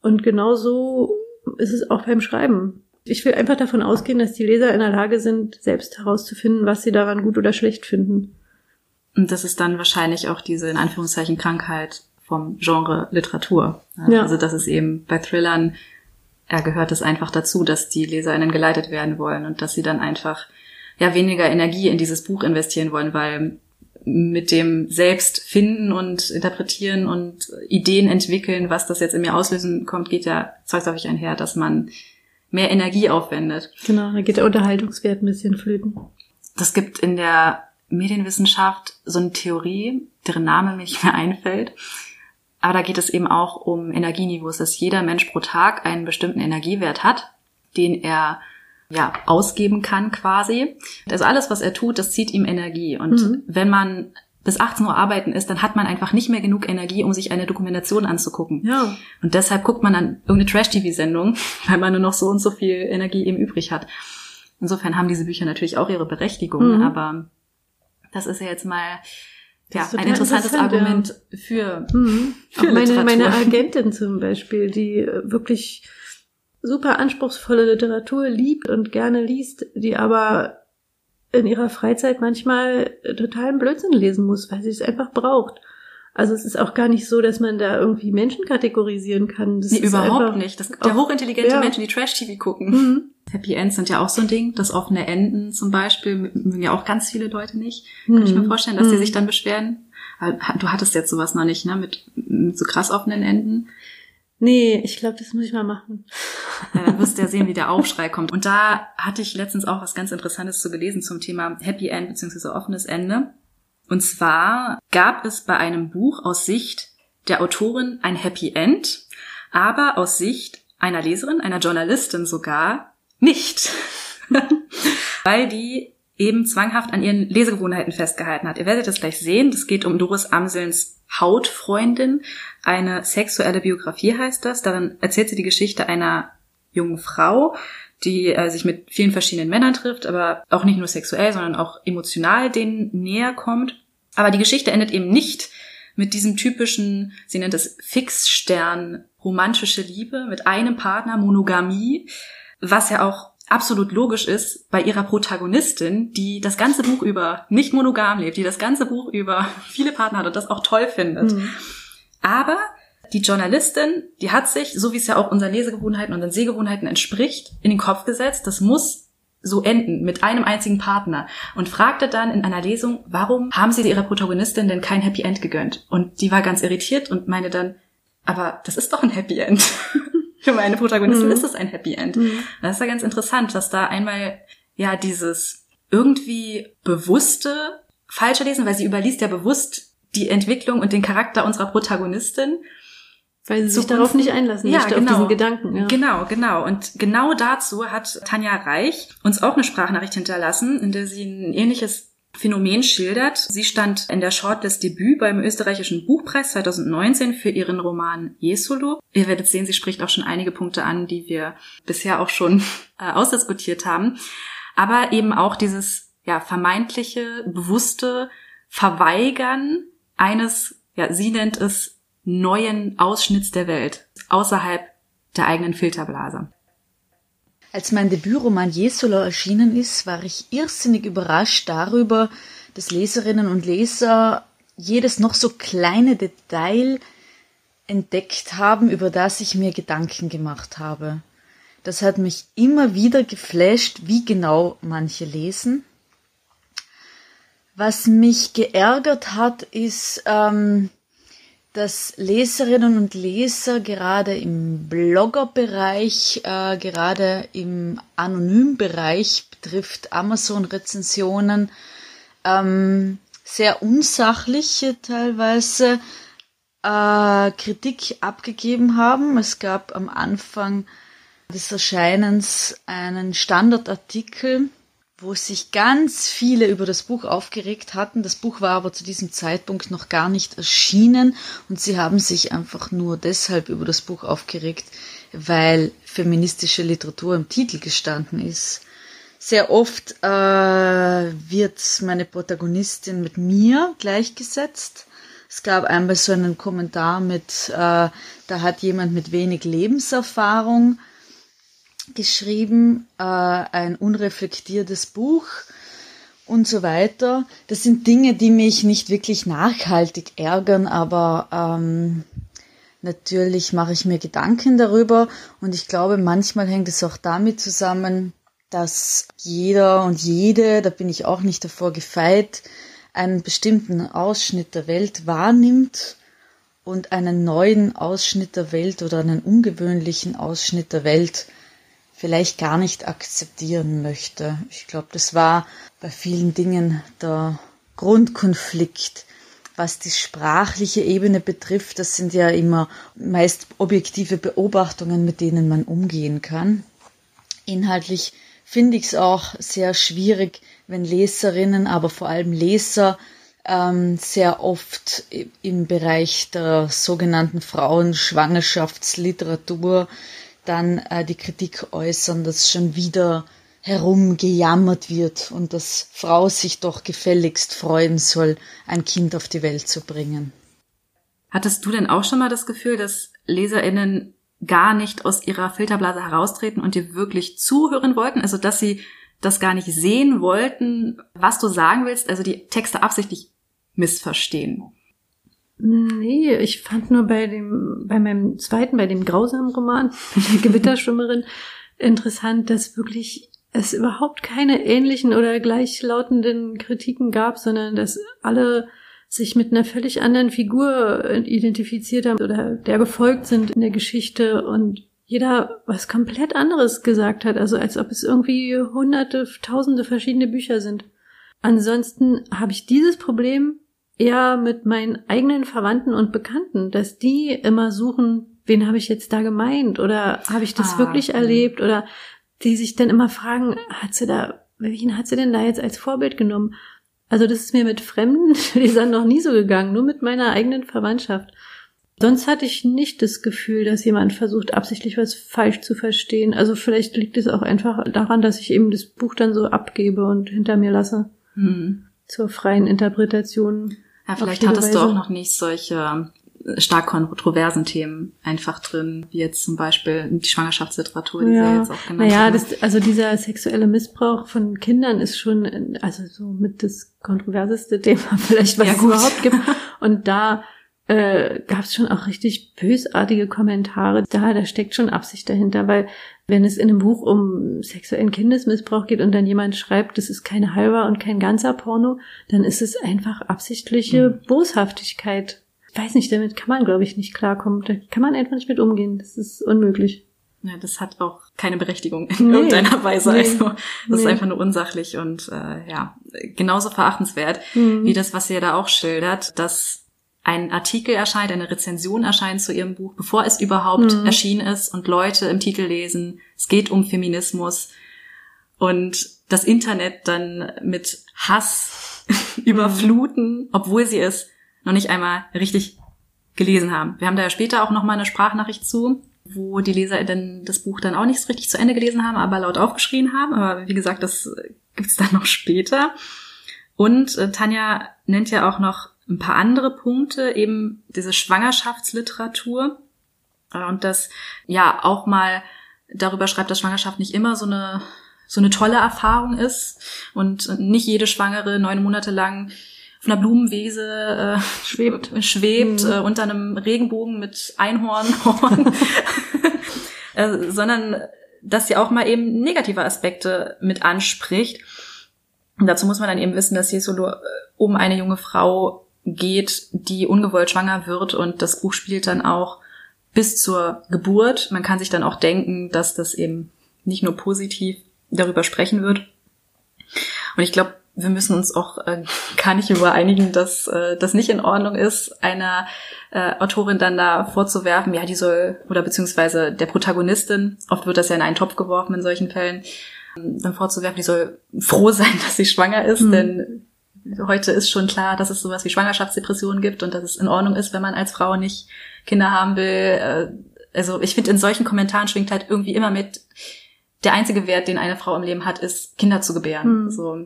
Und genauso ist es auch beim Schreiben. Ich will einfach davon ausgehen, dass die Leser in der Lage sind, selbst herauszufinden, was sie daran gut oder schlecht finden. Und das ist dann wahrscheinlich auch diese in Anführungszeichen Krankheit vom Genre Literatur. Ja. Also das ist eben bei Thrillern, ja, gehört es einfach dazu, dass die LeserInnen geleitet werden wollen und dass sie dann einfach ja weniger Energie in dieses Buch investieren wollen, weil mit dem selbst finden und interpretieren und Ideen entwickeln, was das jetzt in mir auslösen kommt, geht ja zwangsläufig einher, dass man mehr Energie aufwendet. Genau, da geht der Unterhaltungswert ein bisschen flöten. Das gibt in der Medienwissenschaft so eine Theorie, deren Name mir nicht mehr einfällt. Aber da geht es eben auch um Energieniveaus, dass jeder Mensch pro Tag einen bestimmten Energiewert hat, den er ja ausgeben kann quasi. Also alles, was er tut, das zieht ihm Energie. Und Mhm. wenn man bis 18 Uhr arbeiten ist, dann hat man einfach nicht mehr genug Energie, um sich eine Dokumentation anzugucken. Ja. Und deshalb guckt man dann irgendeine Trash-TV-Sendung, [LAUGHS] weil man nur noch so und so viel Energie eben übrig hat. Insofern haben diese Bücher natürlich auch ihre Berechtigung, Mhm. aber das ist ja jetzt mal ja, ein interessantes interessant, ja. Argument für Mhm. Für meine, meine Agentin zum Beispiel, die äh, wirklich super anspruchsvolle Literatur liebt und gerne liest, die aber in ihrer Freizeit manchmal äh, totalen Blödsinn lesen muss, weil sie es einfach braucht. Also es ist auch gar nicht so, dass man da irgendwie Menschen kategorisieren kann. Das Nee, überhaupt nicht. Das gibt ja hochintelligente ja. Menschen, die Trash-TV gucken. Mhm. Happy Ends sind ja auch so ein Ding. Das offene Enden zum Beispiel mögen ja auch ganz viele Leute nicht. Kann ich mir Mhm. vorstellen, dass die Mhm. sich dann beschweren. Weil, Du hattest jetzt sowas noch nicht, ne? Mit, mit so krass offenen Enden. Nee, ich glaube, das muss ich mal machen. Ja, dann wirst du ja sehen, wie der [LAUGHS] Aufschrei kommt. Und da hatte ich letztens auch was ganz Interessantes zu gelesen zum Thema Happy End bzw. offenes Ende. Und zwar gab es bei einem Buch aus Sicht der Autorin ein Happy End, aber aus Sicht einer Leserin, einer Journalistin sogar nicht. [LAUGHS] Weil die eben zwanghaft an ihren Lesegewohnheiten festgehalten hat. Ihr werdet es gleich sehen. Das geht um Doris Amselns Hautfreundin. Eine sexuelle Biografie heißt das. Darin erzählt sie die Geschichte einer jungen Frau, die äh, sich mit vielen verschiedenen Männern trifft, aber auch nicht nur sexuell, sondern auch emotional denen näher kommt. Aber die Geschichte endet eben nicht mit diesem typischen, sie nennt es Fixstern, romantische Liebe mit einem Partner, Monogamie, was ja auch absolut logisch ist bei ihrer Protagonistin, die das ganze Buch über nicht monogam lebt, die das ganze Buch über [LAUGHS] viele Partner hat und das auch toll findet. Mhm. Aber die Journalistin, die hat sich, so wie es ja auch unseren Lesegewohnheiten und unseren Sehgewohnheiten entspricht, in den Kopf gesetzt, das muss so enden mit einem einzigen Partner und fragte dann in einer Lesung, warum haben sie ihrer Protagonistin denn kein Happy End gegönnt? Und die war ganz irritiert und meinte dann, aber das ist doch ein Happy End. [LAUGHS] [LAUGHS] Für meine Protagonistin Mhm. ist es ein Happy End. Mhm. Das ist ja ganz interessant, dass da einmal ja dieses irgendwie bewusste falsche Lesen, weil sie überliest ja bewusst die Entwicklung und den Charakter unserer Protagonistin. Weil sie sich Zukunft- darauf nicht einlassen Ja, möchte, genau. auf diesen Gedanken. Ja. Genau, genau. Und genau dazu hat Tanja Reich uns auch eine Sprachnachricht hinterlassen, in der sie ein ähnliches Phänomen schildert. Sie stand in der Shortlist Debüt beim österreichischen Buchpreis 2019 für ihren Roman Jesolo. Ihr werdet sehen, sie spricht auch schon einige Punkte an, die wir bisher auch schon [LAUGHS] äh, ausdiskutiert haben. Aber eben auch dieses ja, vermeintliche, bewusste Verweigern eines, ja, sie nennt es neuen Ausschnitts der Welt, außerhalb der eigenen Filterblase. Als mein Debütroman Jesolo erschienen ist, war ich irrsinnig überrascht darüber, dass Leserinnen und Leser jedes noch so kleine Detail entdeckt haben, über das ich mir Gedanken gemacht habe. Das hat mich immer wieder geflasht, wie genau manche lesen. Was mich geärgert hat, ist, ähm, dass Leserinnen und Leser gerade im Bloggerbereich, äh, gerade im Anonymbereich betrifft Amazon-Rezensionen, ähm, sehr unsachliche teilweise äh, Kritik abgegeben haben. Es gab am Anfang des Erscheinens einen Standardartikel, wo sich ganz viele über das Buch aufgeregt hatten. Das Buch war aber zu diesem Zeitpunkt noch gar nicht erschienen und sie haben sich einfach nur deshalb über das Buch aufgeregt, weil feministische Literatur im Titel gestanden ist. Sehr oft äh, wird meine Protagonistin mit mir gleichgesetzt. Es gab einmal so einen Kommentar mit, äh, da hat jemand mit wenig Lebenserfahrung geschrieben, äh, ein unreflektiertes Buch und so weiter. Das sind Dinge, die mich nicht wirklich nachhaltig ärgern, aber ähm, natürlich mache ich mir Gedanken darüber und ich glaube, manchmal hängt es auch damit zusammen, dass jeder und jede, da bin ich auch nicht davor gefeit, einen bestimmten Ausschnitt der Welt wahrnimmt und einen neuen Ausschnitt der Welt oder einen ungewöhnlichen Ausschnitt der Welt vielleicht gar nicht akzeptieren möchte. Ich glaube, das war bei vielen Dingen der Grundkonflikt. Was die sprachliche Ebene betrifft, das sind ja immer meist objektive Beobachtungen, mit denen man umgehen kann. Inhaltlich finde ich es auch sehr schwierig, wenn Leserinnen, aber vor allem Leser ähm, sehr oft im Bereich der sogenannten Frauenschwangerschaftsliteratur dann äh, die Kritik äußern, dass schon wieder herumgejammert wird und dass Frau sich doch gefälligst freuen soll, ein Kind auf die Welt zu bringen. Hattest du denn auch schon mal das Gefühl, dass LeserInnen gar nicht aus ihrer Filterblase heraustreten und dir wirklich zuhören wollten? Also, dass sie das gar nicht sehen wollten, was du sagen willst, also die Texte absichtlich missverstehen? Nee, ich fand nur bei dem, bei meinem zweiten, bei dem grausamen Roman, [LAUGHS] der Gewitterschwimmerin, interessant, dass wirklich es überhaupt keine ähnlichen oder gleichlautenden Kritiken gab, sondern dass alle sich mit einer völlig anderen Figur identifiziert haben oder der gefolgt sind in der Geschichte und jeder was komplett anderes gesagt hat, also als ob es irgendwie hunderte, tausende verschiedene Bücher sind. Ansonsten habe ich dieses Problem eher mit meinen eigenen Verwandten und Bekannten, dass die immer suchen, wen habe ich jetzt da gemeint oder habe ich das ah, wirklich mh. erlebt oder die sich dann immer fragen, hat sie da, wen hat sie denn da jetzt als Vorbild genommen? Also das ist mir mit fremden [LAUGHS] Lesern noch nie so gegangen, nur mit meiner eigenen Verwandtschaft. Sonst hatte ich nicht das Gefühl, dass jemand versucht, absichtlich was falsch zu verstehen. Also vielleicht liegt es auch einfach daran, dass ich eben das Buch dann so abgebe und hinter mir lasse. Hm. Zur freien Interpretation. Ja, vielleicht hattest du auch noch nicht solche äh, stark kontroversen Themen einfach drin, wie jetzt zum Beispiel die Schwangerschaftsliteratur, die ja. Sie jetzt auch genannt naja, das, also dieser sexuelle Missbrauch von Kindern ist schon, also so mit das kontroverseste [LAUGHS] Thema vielleicht, was ja, es überhaupt gibt. Und da äh, gab es schon auch richtig bösartige Kommentare. Da, da steckt schon Absicht dahinter, weil wenn es in einem Buch um sexuellen Kindesmissbrauch geht und dann jemand schreibt, das ist kein halber und kein ganzer Porno, dann ist es einfach absichtliche mhm. Boshaftigkeit. Ich weiß nicht, damit kann man, glaube ich, nicht klarkommen. Da kann man einfach nicht mit umgehen. Das ist unmöglich. Ja, das hat auch keine Berechtigung in nee, irgendeiner Weise. Nee, also das nee. ist einfach nur unsachlich und äh, ja, genauso verachtenswert mhm. wie das, was ihr da auch schildert, dass ein Artikel erscheint, eine Rezension erscheint zu ihrem Buch, bevor es überhaupt mhm. erschienen ist und Leute im Titel lesen, es geht um Feminismus und das Internet dann mit Hass [LAUGHS] überfluten, obwohl sie es noch nicht einmal richtig gelesen haben. Wir haben da ja später auch noch mal eine Sprachnachricht zu, wo die Leser dann das Buch dann auch nicht richtig zu Ende gelesen haben, aber laut aufgeschrien haben. Aber wie gesagt, das gibt's dann noch später. Und äh, Tanja nennt ja auch noch ein paar andere Punkte, eben diese Schwangerschaftsliteratur äh, und das ja auch mal darüber schreibt, dass Schwangerschaft nicht immer so eine so eine tolle Erfahrung ist und nicht jede Schwangere neun Monate lang auf einer Blumenwiese äh, schwebt, [LAUGHS] schwebt mhm. äh, unter einem Regenbogen mit Einhornhorn, [LAUGHS] äh, sondern dass sie auch mal eben negative Aspekte mit anspricht. Und dazu muss man dann eben wissen, dass Jesolo äh, um eine junge Frau geht, die ungewollt schwanger wird und das Buch spielt dann auch bis zur Geburt. Man kann sich dann auch denken, dass das eben nicht nur positiv darüber sprechen wird. Und ich glaube, wir müssen uns auch äh, gar nicht übereinigen, dass äh, das nicht in Ordnung ist, einer äh, Autorin dann da vorzuwerfen, ja, die soll, oder beziehungsweise der Protagonistin, oft wird das ja in einen Topf geworfen in solchen Fällen, ähm, dann vorzuwerfen, die soll froh sein, [LAUGHS] dass sie schwanger ist, mhm. denn heute ist schon klar, dass es sowas wie Schwangerschaftsdepressionen gibt und dass es in Ordnung ist, wenn man als Frau nicht Kinder haben will. Äh, also ich finde, in solchen Kommentaren schwingt halt irgendwie immer mit, der einzige Wert, den eine Frau im Leben hat, ist, Kinder zu gebären. Hm. So.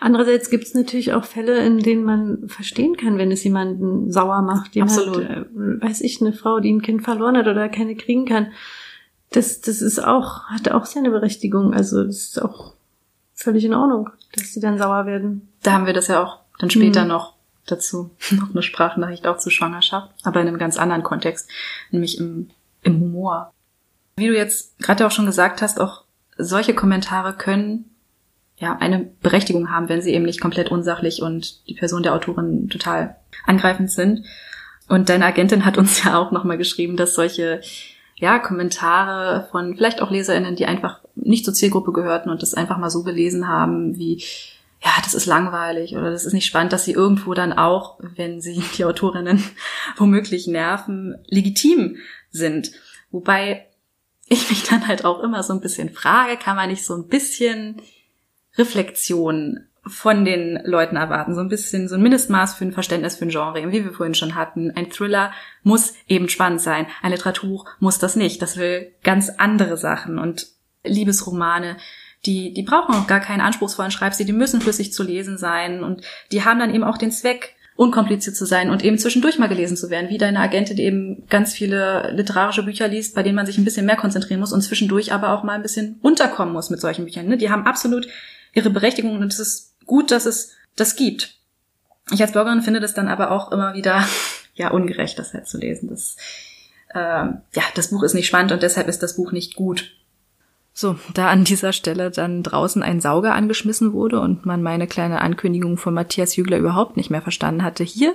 Andererseits gibt es natürlich auch Fälle, in denen man verstehen kann, wenn es jemanden sauer macht. Absolut. Hat, äh, weiß ich, eine Frau, die ein Kind verloren hat oder keine kriegen kann. Das, das ist auch, hat auch seine Berechtigung. Also das ist auch völlig in Ordnung, dass sie dann sauer werden. Da haben wir das ja auch dann später hm. noch dazu. noch eine Sprachnachricht auch zur Schwangerschaft, aber in einem ganz anderen Kontext, nämlich im, im Humor. Wie du jetzt gerade auch schon gesagt hast, auch solche Kommentare können ja eine Berechtigung haben, wenn sie eben nicht komplett unsachlich und die Person der Autorin total angreifend sind. Und deine Agentin hat uns [LAUGHS] ja auch nochmal geschrieben, dass solche ja, Kommentare von vielleicht auch LeserInnen, die einfach nicht zur Zielgruppe gehörten und das einfach mal so gelesen haben, wie, ja, das ist langweilig oder das ist nicht spannend, dass sie irgendwo dann auch, wenn sie [LAUGHS] die Autorinnen womöglich nerven, legitim sind. Wobei ich mich dann halt auch immer so ein bisschen frage, kann man nicht so ein bisschen Reflexion von den Leuten erwarten, so ein bisschen so ein Mindestmaß für ein Verständnis für ein Genre, wie wir vorhin schon hatten. Ein Thriller muss eben spannend sein, ein Literaturbuch muss das nicht, das will ganz andere Sachen und Liebesromane, die die brauchen auch gar keinen anspruchsvollen Schreibstil, die müssen flüssig zu lesen sein und die haben dann eben auch den Zweck, unkompliziert zu sein und eben zwischendurch mal gelesen zu werden, wie deine Agentin, eben ganz viele literarische Bücher liest, bei denen man sich ein bisschen mehr konzentrieren muss und zwischendurch aber auch mal ein bisschen runterkommen muss mit solchen Büchern. Ne? Die haben absolut ihre Berechtigung und es ist gut, dass es das gibt. Ich als Bloggerin finde das dann aber auch immer wieder [LAUGHS] ja ungerecht, das halt zu lesen. Das, äh, ja, das Buch ist nicht spannend und deshalb ist das Buch nicht gut. So, da an dieser Stelle dann draußen ein Sauger angeschmissen wurde und man meine kleine Ankündigung von Matthias Jügler überhaupt nicht mehr verstanden hatte, hier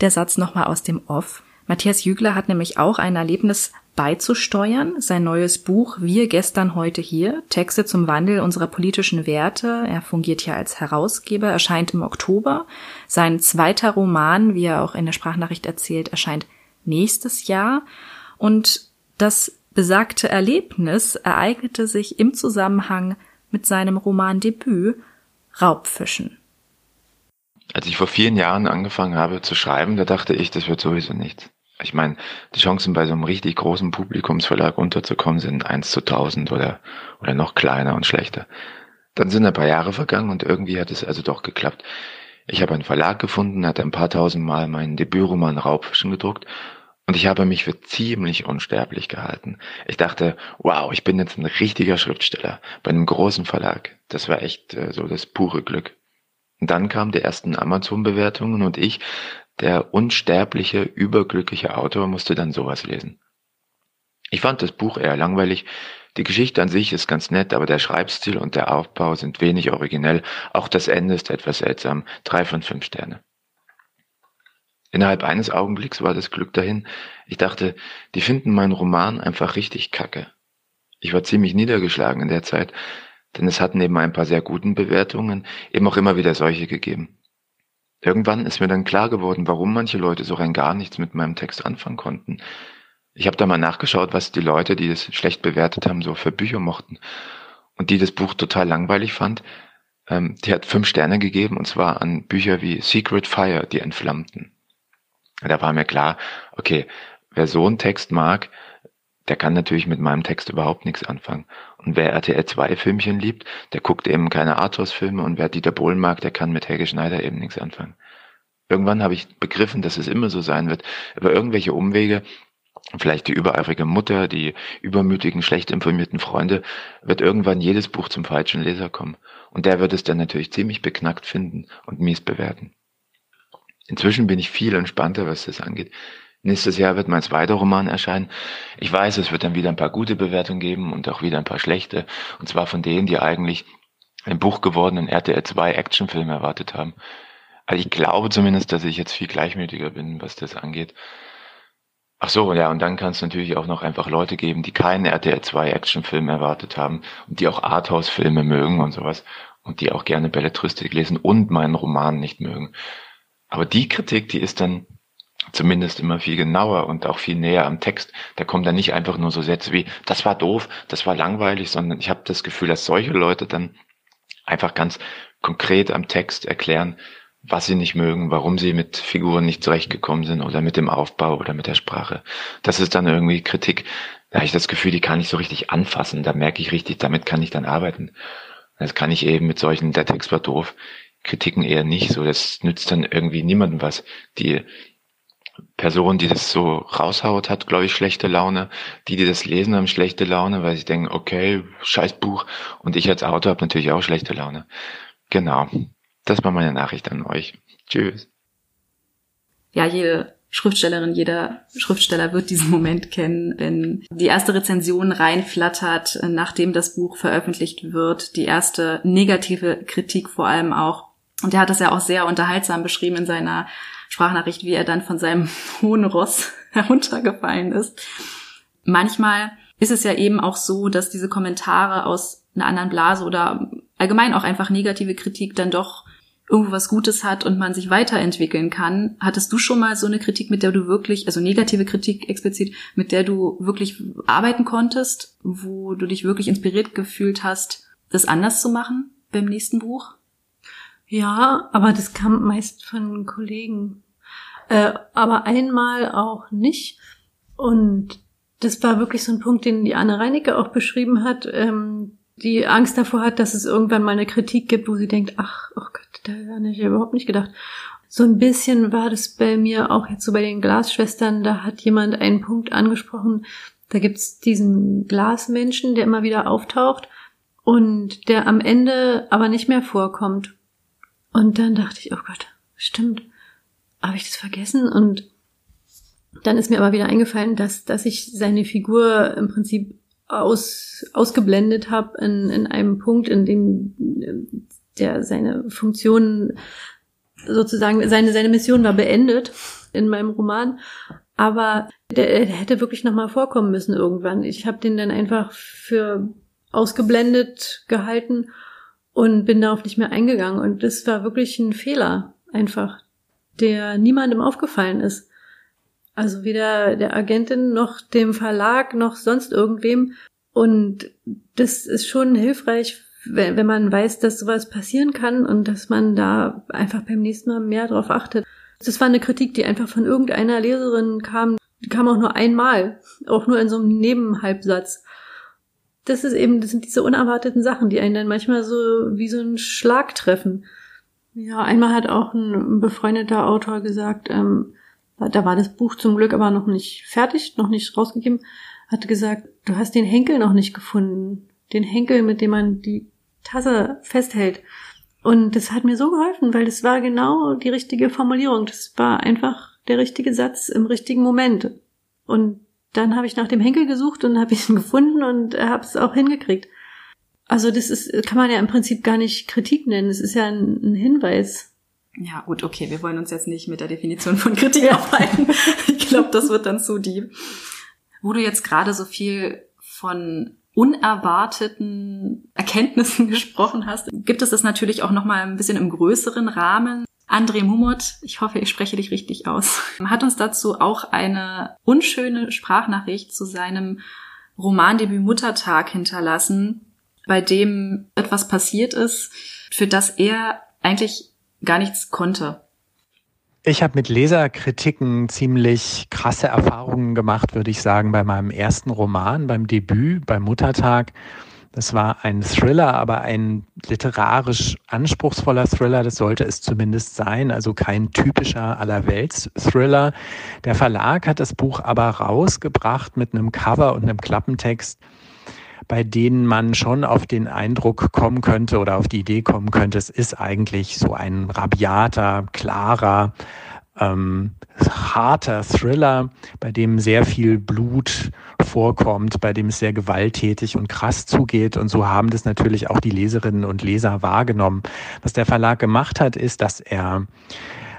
der Satz nochmal aus dem Off. Matthias Jügler hat nämlich auch ein Erlebnis beizusteuern. Sein neues Buch Wir gestern heute hier, Texte zum Wandel unserer politischen Werte. Er fungiert hier als Herausgeber, erscheint im Oktober. Sein zweiter Roman, wie er auch in der Sprachnachricht erzählt, erscheint nächstes Jahr. Und das besagte Erlebnis ereignete sich im Zusammenhang mit seinem Romandebüt Raubfischen. Als ich vor vielen Jahren angefangen habe zu schreiben, da dachte ich, das wird sowieso nichts. Ich meine, die Chancen bei so einem richtig großen Publikumsverlag unterzukommen sind eins zu tausend oder, oder noch kleiner und schlechter. Dann sind ein paar Jahre vergangen und irgendwie hat es also doch geklappt. Ich habe einen Verlag gefunden, hatte ein paar tausend Mal meinen Debütroman Raubfischen gedruckt und ich habe mich für ziemlich unsterblich gehalten. Ich dachte, wow, ich bin jetzt ein richtiger Schriftsteller bei einem großen Verlag. Das war echt äh, so das pure Glück. Und dann kamen die ersten Amazon-Bewertungen und ich, der unsterbliche, überglückliche Autor, musste dann sowas lesen. Ich fand das Buch eher langweilig. Die Geschichte an sich ist ganz nett, aber der Schreibstil und der Aufbau sind wenig originell. Auch das Ende ist etwas seltsam. Drei von fünf Sterne. Innerhalb eines Augenblicks war das Glück dahin. Ich dachte, die finden meinen Roman einfach richtig kacke. Ich war ziemlich niedergeschlagen in der Zeit, denn es hat neben ein paar sehr guten Bewertungen eben auch immer wieder solche gegeben. Irgendwann ist mir dann klar geworden, warum manche Leute so rein gar nichts mit meinem Text anfangen konnten. Ich habe da mal nachgeschaut, was die Leute, die es schlecht bewertet haben, so für Bücher mochten. Und die das Buch total langweilig fand, ähm, die hat fünf Sterne gegeben, und zwar an Bücher wie Secret Fire, die Entflammten. Da war mir klar, okay, wer so einen Text mag, der kann natürlich mit meinem Text überhaupt nichts anfangen. Und wer RTL 2 Filmchen liebt, der guckt eben keine Arthouse-Filme und wer Dieter Bohlen mag, der kann mit Helge Schneider eben nichts anfangen. Irgendwann habe ich begriffen, dass es immer so sein wird. Über irgendwelche Umwege, vielleicht die übereifrige Mutter, die übermütigen, schlecht informierten Freunde, wird irgendwann jedes Buch zum falschen Leser kommen. Und der wird es dann natürlich ziemlich beknackt finden und mies bewerten. Inzwischen bin ich viel entspannter, was das angeht. Nächstes Jahr wird mein zweiter Roman erscheinen. Ich weiß, es wird dann wieder ein paar gute Bewertungen geben und auch wieder ein paar schlechte. Und zwar von denen, die eigentlich einen Buch gewordenen RTL 2 Actionfilm erwartet haben. Also ich glaube zumindest, dass ich jetzt viel gleichmütiger bin, was das angeht. Ach so, ja, und dann kann es natürlich auch noch einfach Leute geben, die keinen RTL 2 Actionfilm erwartet haben und die auch Arthouse-Filme mögen und sowas. und die auch gerne Belletristik lesen und meinen Roman nicht mögen. Aber die Kritik, die ist dann zumindest immer viel genauer und auch viel näher am Text. Da kommen dann nicht einfach nur so Sätze wie, das war doof, das war langweilig, sondern ich habe das Gefühl, dass solche Leute dann einfach ganz konkret am Text erklären, was sie nicht mögen, warum sie mit Figuren nicht zurechtgekommen sind oder mit dem Aufbau oder mit der Sprache. Das ist dann irgendwie Kritik. Da habe ich das Gefühl, die kann ich so richtig anfassen. Da merke ich richtig, damit kann ich dann arbeiten. Das kann ich eben mit solchen, der Text war doof, Kritiken eher nicht so. Das nützt dann irgendwie niemandem was. Die Person, die das so raushaut, hat, glaube ich, schlechte Laune. Die, die das lesen, haben schlechte Laune, weil sie denken, okay, scheiß Buch. Und ich als Autor habe natürlich auch schlechte Laune. Genau. Das war meine Nachricht an euch. Tschüss. Ja, jede Schriftstellerin, jeder Schriftsteller wird diesen Moment kennen, wenn die erste Rezension reinflattert, nachdem das Buch veröffentlicht wird, die erste negative Kritik vor allem auch. Und er hat das ja auch sehr unterhaltsam beschrieben in seiner Sprachnachricht, wie er dann von seinem [LAUGHS] hohen Ross [LAUGHS] heruntergefallen ist. Manchmal ist es ja eben auch so, dass diese Kommentare aus einer anderen Blase oder allgemein auch einfach negative Kritik dann doch irgendwo was Gutes hat und man sich weiterentwickeln kann. Hattest du schon mal so eine Kritik, mit der du wirklich, also negative Kritik explizit, mit der du wirklich arbeiten konntest, wo du dich wirklich inspiriert gefühlt hast, das anders zu machen beim nächsten Buch? Ja, aber das kam meist von Kollegen. Äh, aber einmal auch nicht. Und das war wirklich so ein Punkt, den die Anne Reinecke auch beschrieben hat, ähm, die Angst davor hat, dass es irgendwann mal eine Kritik gibt, wo sie denkt, ach, oh Gott, da habe ich überhaupt nicht gedacht. So ein bisschen war das bei mir auch jetzt so bei den Glasschwestern, da hat jemand einen Punkt angesprochen, da gibt's diesen Glasmenschen, der immer wieder auftaucht und der am Ende aber nicht mehr vorkommt. Und dann dachte ich, oh Gott, stimmt, habe ich das vergessen? Und dann ist mir aber wieder eingefallen, dass, dass ich seine Figur im Prinzip aus, ausgeblendet habe in, in einem Punkt, in dem der seine Funktion sozusagen, seine, seine Mission war beendet in meinem Roman. Aber der, der hätte wirklich nochmal vorkommen müssen irgendwann. Ich habe den dann einfach für ausgeblendet gehalten und bin darauf nicht mehr eingegangen. Und das war wirklich ein Fehler, einfach, der niemandem aufgefallen ist. Also weder der Agentin noch dem Verlag noch sonst irgendwem. Und das ist schon hilfreich, wenn man weiß, dass sowas passieren kann und dass man da einfach beim nächsten Mal mehr drauf achtet. Das war eine Kritik, die einfach von irgendeiner Leserin kam. Die kam auch nur einmal, auch nur in so einem Nebenhalbsatz das ist eben, das sind diese unerwarteten Sachen, die einen dann manchmal so wie so ein Schlag treffen. Ja, einmal hat auch ein befreundeter Autor gesagt, ähm, da war das Buch zum Glück aber noch nicht fertig, noch nicht rausgegeben, hat gesagt, du hast den Henkel noch nicht gefunden. Den Henkel, mit dem man die Tasse festhält. Und das hat mir so geholfen, weil das war genau die richtige Formulierung. Das war einfach der richtige Satz im richtigen Moment. Und dann habe ich nach dem Henkel gesucht und habe [LAUGHS] ihn gefunden und habe es auch hingekriegt. Also das ist, kann man ja im Prinzip gar nicht Kritik nennen. Es ist ja ein, ein, Hinweis. Ja, gut, okay, wir wollen uns jetzt nicht mit der Definition von Kritik aufhalten. [LAUGHS] Ich glaube, das wird dann zu deep. Wo du jetzt gerade so viel von unerwarteten Erkenntnissen [LAUGHS] gesprochen hast, gibt es das natürlich auch noch mal ein bisschen im größeren Rahmen. André Mumot, ich hoffe, ich spreche dich richtig aus, hat uns dazu auch eine unschöne Sprachnachricht zu seinem Romandebüt Muttertag hinterlassen, bei dem etwas passiert ist, für das er eigentlich gar nichts konnte. Ich habe mit Leserkritiken ziemlich krasse Erfahrungen gemacht, würde ich sagen, bei meinem ersten Roman, beim Debüt, beim Muttertag. Das war ein Thriller, aber ein literarisch anspruchsvoller Thriller, das sollte es zumindest sein, also kein typischer Allerwelts-Thriller. Der Verlag hat das Buch aber rausgebracht mit einem Cover und einem Klappentext, bei denen man schon auf den Eindruck kommen könnte oder auf die Idee kommen könnte, es ist eigentlich so ein rabiater, klarer, ähm, harter Thriller, bei dem sehr viel Blut vorkommt, bei dem es sehr gewalttätig und krass zugeht. Und so haben das natürlich auch die Leserinnen und Leser wahrgenommen. Was der Verlag gemacht hat, ist, dass er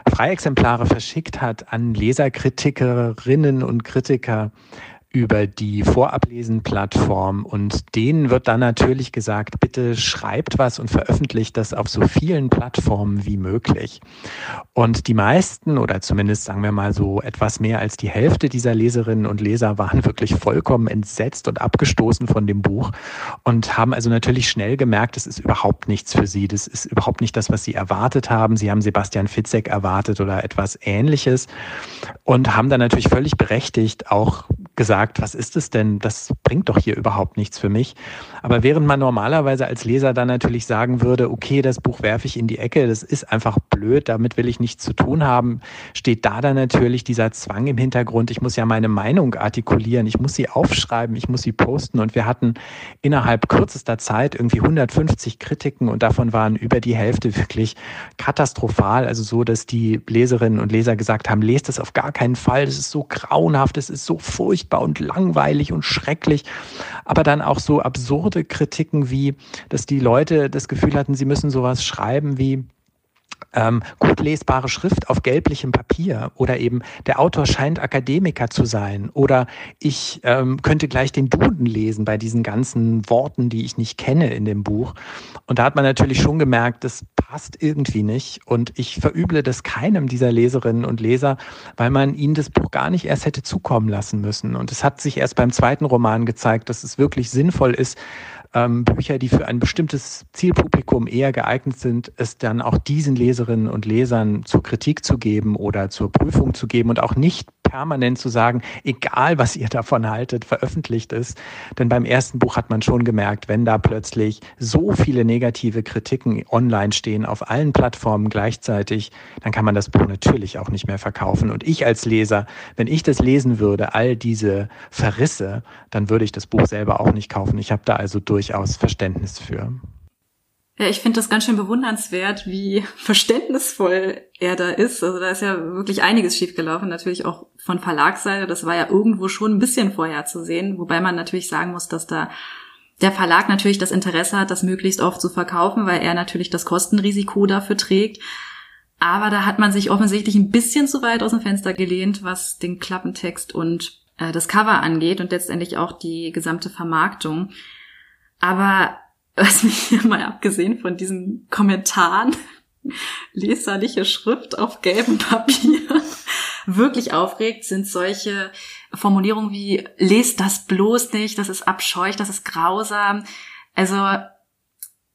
Freiexemplare verschickt hat an Leserkritikerinnen und Kritiker über die Vorablesen-Plattform und denen wird dann natürlich gesagt, bitte schreibt was und veröffentlicht das auf so vielen Plattformen wie möglich. Und die meisten oder zumindest sagen wir mal so etwas mehr als die Hälfte dieser Leserinnen und Leser waren wirklich vollkommen entsetzt und abgestoßen von dem Buch und haben also natürlich schnell gemerkt, es ist überhaupt nichts für sie. Das ist überhaupt nicht das, was sie erwartet haben. Sie haben Sebastian Fitzek erwartet oder etwas Ähnliches und haben dann natürlich völlig berechtigt auch gesagt, was ist es denn? Das bringt doch hier überhaupt nichts für mich. Aber während man normalerweise als Leser dann natürlich sagen würde, okay, das Buch werfe ich in die Ecke, das ist einfach blöd, damit will ich nichts zu tun haben, steht da dann natürlich dieser Zwang im Hintergrund. Ich muss ja meine Meinung artikulieren, ich muss sie aufschreiben, ich muss sie posten. Und wir hatten innerhalb kürzester Zeit irgendwie 150 Kritiken und davon waren über die Hälfte wirklich katastrophal. Also so, dass die Leserinnen und Leser gesagt haben, lest das auf gar keinen Fall, das ist so grauenhaft, das ist so furchtbar furchtbar und langweilig und schrecklich, aber dann auch so absurde Kritiken wie, dass die Leute das Gefühl hatten, sie müssen sowas schreiben wie, ähm, gut lesbare Schrift auf gelblichem Papier oder eben der Autor scheint Akademiker zu sein oder ich ähm, könnte gleich den Duden lesen bei diesen ganzen Worten, die ich nicht kenne in dem Buch. Und da hat man natürlich schon gemerkt, das passt irgendwie nicht und ich verüble das keinem dieser Leserinnen und Leser, weil man ihnen das Buch gar nicht erst hätte zukommen lassen müssen. Und es hat sich erst beim zweiten Roman gezeigt, dass es wirklich sinnvoll ist, ähm, Bücher, die für ein bestimmtes Zielpublikum eher geeignet sind, es dann auch diesen Leserinnen und Lesern zur Kritik zu geben oder zur Prüfung zu geben und auch nicht permanent zu sagen, egal was ihr davon haltet, veröffentlicht ist. Denn beim ersten Buch hat man schon gemerkt, wenn da plötzlich so viele negative Kritiken online stehen auf allen Plattformen gleichzeitig, dann kann man das Buch natürlich auch nicht mehr verkaufen. Und ich als Leser, wenn ich das lesen würde, all diese Verrisse, dann würde ich das Buch selber auch nicht kaufen. Ich habe da also durchaus Verständnis für. Ja, ich finde das ganz schön bewundernswert, wie [LAUGHS] verständnisvoll er da ist. Also da ist ja wirklich einiges schiefgelaufen, natürlich auch von Verlagsseite. Das war ja irgendwo schon ein bisschen vorherzusehen, wobei man natürlich sagen muss, dass da der Verlag natürlich das Interesse hat, das möglichst oft zu verkaufen, weil er natürlich das Kostenrisiko dafür trägt. Aber da hat man sich offensichtlich ein bisschen zu weit aus dem Fenster gelehnt, was den Klappentext und äh, das Cover angeht und letztendlich auch die gesamte Vermarktung. Aber was mich [LAUGHS] hier mal abgesehen von diesen Kommentaren, [LAUGHS] leserliche Schrift auf gelbem Papier, [LAUGHS] wirklich aufregt, sind solche Formulierungen wie, lest das bloß nicht, das ist abscheucht, das ist grausam. Also,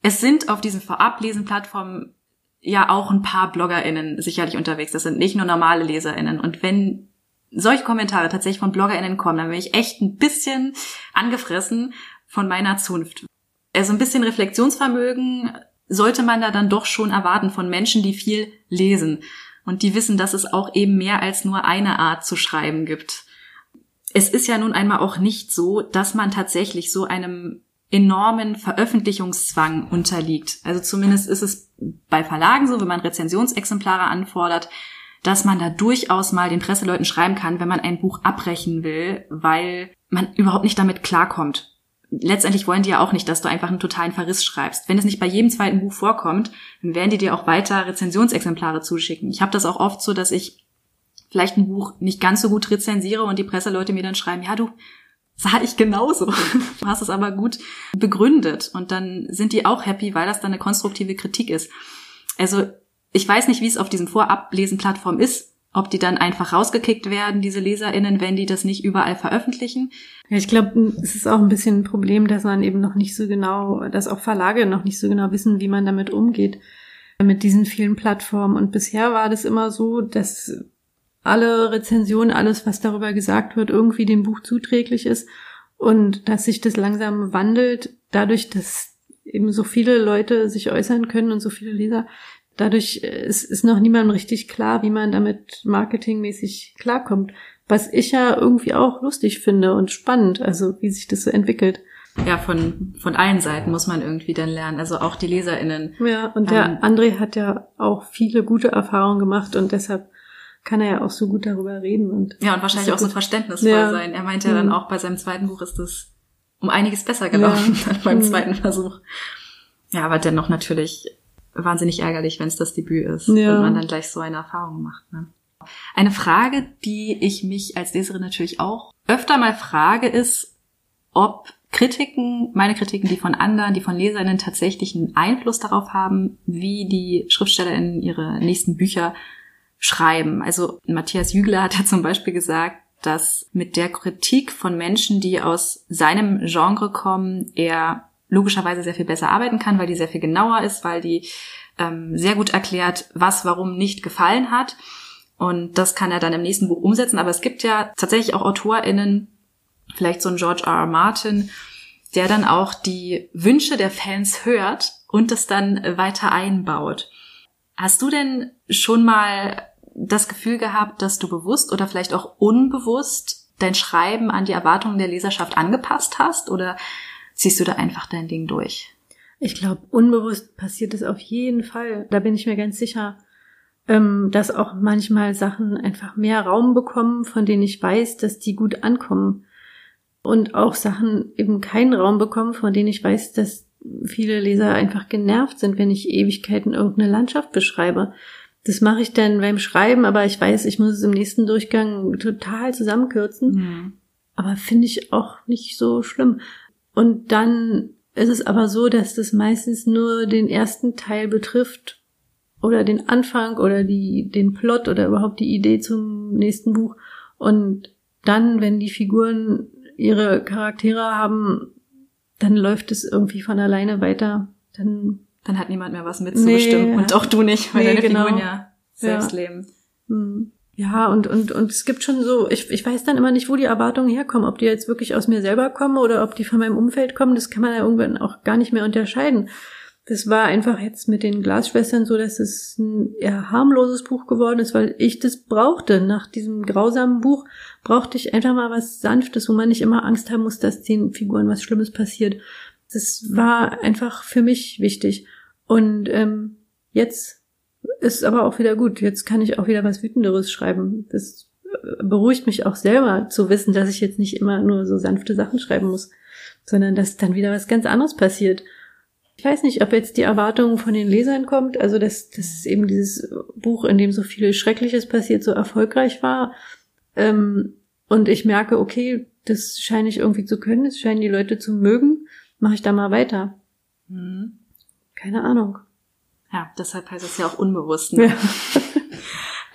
es sind auf diesen Vorablesen-Plattformen ja auch ein paar BloggerInnen sicherlich unterwegs. Das sind nicht nur normale LeserInnen. Und wenn solche Kommentare tatsächlich von BloggerInnen kommen, dann bin ich echt ein bisschen angefressen von meiner Zunft also ein bisschen Reflexionsvermögen sollte man da dann doch schon erwarten von Menschen, die viel lesen und die wissen, dass es auch eben mehr als nur eine Art zu schreiben gibt. Es ist ja nun einmal auch nicht so, dass man tatsächlich so einem enormen Veröffentlichungszwang unterliegt. Also zumindest ist es bei Verlagen so, wenn man Rezensionsexemplare anfordert, dass man da durchaus mal den Presseleuten schreiben kann, wenn man ein Buch abbrechen will, weil man überhaupt nicht damit klarkommt letztendlich wollen die ja auch nicht, dass du einfach einen totalen Verriss schreibst. Wenn es nicht bei jedem zweiten Buch vorkommt, dann werden die dir auch weiter Rezensionsexemplare zuschicken. Ich habe das auch oft so, dass ich vielleicht ein Buch nicht ganz so gut rezensiere und die Presseleute mir dann schreiben, ja du, sah ich genauso. [LAUGHS] Du hast es aber gut begründet und dann sind die auch happy, weil das dann eine konstruktive Kritik ist. Also ich weiß nicht, wie es auf diesen Vorablesen-Plattformen ist, ob die dann einfach rausgekickt werden, diese LeserInnen, wenn die das nicht überall veröffentlichen. Ja, ich glaube, es ist auch ein bisschen ein Problem, dass man eben noch nicht so genau, dass auch Verlage noch nicht so genau wissen, wie man damit umgeht, mit diesen vielen Plattformen. Und bisher war das immer so, dass alle Rezensionen, alles, was darüber gesagt wird, irgendwie dem Buch zuträglich ist und dass sich das langsam wandelt, dadurch, dass eben so viele Leute sich äußern können und so viele Leser, dadurch äh, ist, ist noch niemandem richtig klar, wie man damit marketingmäßig klarkommt. Was ich ja irgendwie auch lustig finde und spannend, also wie sich das so entwickelt. Ja, von, von allen Seiten muss man irgendwie dann lernen, also auch die LeserInnen. Ja, und der ähm, André hat ja auch viele gute Erfahrungen gemacht und deshalb kann er ja auch so gut darüber reden und. Ja, und wahrscheinlich auch so verständnisvoll ja. sein. Er meinte ja dann mhm. auch bei seinem zweiten Buch ist es um einiges besser gelaufen ja. [LAUGHS] beim mhm. zweiten Versuch. Ja, aber dennoch natürlich wahnsinnig ärgerlich, wenn es das Debüt ist ja. und man dann gleich so eine Erfahrung macht. Ne? Eine Frage, die ich mich als Leserin natürlich auch öfter mal frage, ist, ob Kritiken, meine Kritiken, die von anderen, die von Leserinnen tatsächlich einen Einfluss darauf haben, wie die SchriftstellerInnen ihre nächsten Bücher schreiben. Also Matthias Jügler hat ja zum Beispiel gesagt, dass mit der Kritik von Menschen, die aus seinem Genre kommen, er logischerweise sehr viel besser arbeiten kann, weil die sehr viel genauer ist, weil die ähm, sehr gut erklärt, was warum nicht gefallen hat. Und das kann er dann im nächsten Buch umsetzen. Aber es gibt ja tatsächlich auch AutorInnen, vielleicht so ein George R. R. Martin, der dann auch die Wünsche der Fans hört und das dann weiter einbaut. Hast du denn schon mal das Gefühl gehabt, dass du bewusst oder vielleicht auch unbewusst dein Schreiben an die Erwartungen der Leserschaft angepasst hast oder ziehst du da einfach dein Ding durch? Ich glaube, unbewusst passiert es auf jeden Fall. Da bin ich mir ganz sicher, ähm, dass auch manchmal Sachen einfach mehr Raum bekommen, von denen ich weiß, dass die gut ankommen. Und auch Sachen eben keinen Raum bekommen, von denen ich weiß, dass viele Leser einfach genervt sind, wenn ich Ewigkeiten irgendeine Landschaft beschreibe. Das mache ich dann beim Schreiben, aber ich weiß, ich muss es im nächsten Durchgang total zusammenkürzen. Mhm. Aber finde ich auch nicht so schlimm. Und dann ist es aber so, dass das meistens nur den ersten Teil betrifft oder den Anfang oder die, den Plot oder überhaupt die Idee zum nächsten Buch. Und dann, wenn die Figuren ihre Charaktere haben, dann läuft es irgendwie von alleine weiter. Dann dann hat niemand mehr was mitzubestimmen. Nee, und auch du nicht, weil nee, deine genau. Figuren ja selbst ja. leben. Hm. Ja, und, und, und es gibt schon so, ich, ich weiß dann immer nicht, wo die Erwartungen herkommen, ob die jetzt wirklich aus mir selber kommen oder ob die von meinem Umfeld kommen, das kann man ja irgendwann auch gar nicht mehr unterscheiden. Das war einfach jetzt mit den Glasschwestern so, dass es ein eher harmloses Buch geworden ist, weil ich das brauchte. Nach diesem grausamen Buch brauchte ich einfach mal was Sanftes, wo man nicht immer Angst haben muss, dass den Figuren was Schlimmes passiert. Das war einfach für mich wichtig. Und ähm, jetzt ist aber auch wieder gut. Jetzt kann ich auch wieder was Wütenderes schreiben. Das äh, beruhigt mich auch selber zu wissen, dass ich jetzt nicht immer nur so sanfte Sachen schreiben muss, sondern dass dann wieder was ganz anderes passiert. Ich weiß nicht, ob jetzt die Erwartung von den Lesern kommt, also dass, dass eben dieses Buch, in dem so viel Schreckliches passiert, so erfolgreich war. Ähm, und ich merke, okay, das scheine ich irgendwie zu können, das scheinen die Leute zu mögen, mache ich da mal weiter. Mhm. Keine Ahnung. Ja, deshalb heißt es ja auch unbewusst. Ne? Ja.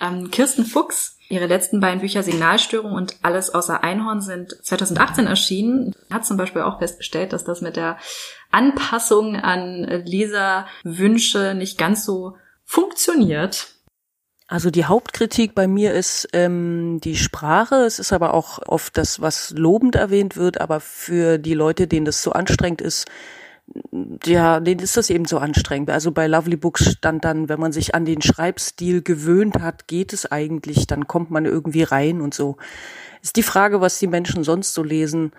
[LAUGHS] ähm, Kirsten Fuchs, ihre letzten beiden Bücher Signalstörung und Alles außer Einhorn sind 2018 erschienen. Hat zum Beispiel auch festgestellt, dass das mit der Anpassung an Leserwünsche nicht ganz so funktioniert. Also die Hauptkritik bei mir ist ähm, die Sprache. Es ist aber auch oft das, was lobend erwähnt wird, aber für die Leute, denen das so anstrengend ist, ja, denen ist das eben so anstrengend. Also bei Lovely Books stand dann, wenn man sich an den Schreibstil gewöhnt hat, geht es eigentlich, dann kommt man irgendwie rein und so. Ist die Frage, was die Menschen sonst so lesen.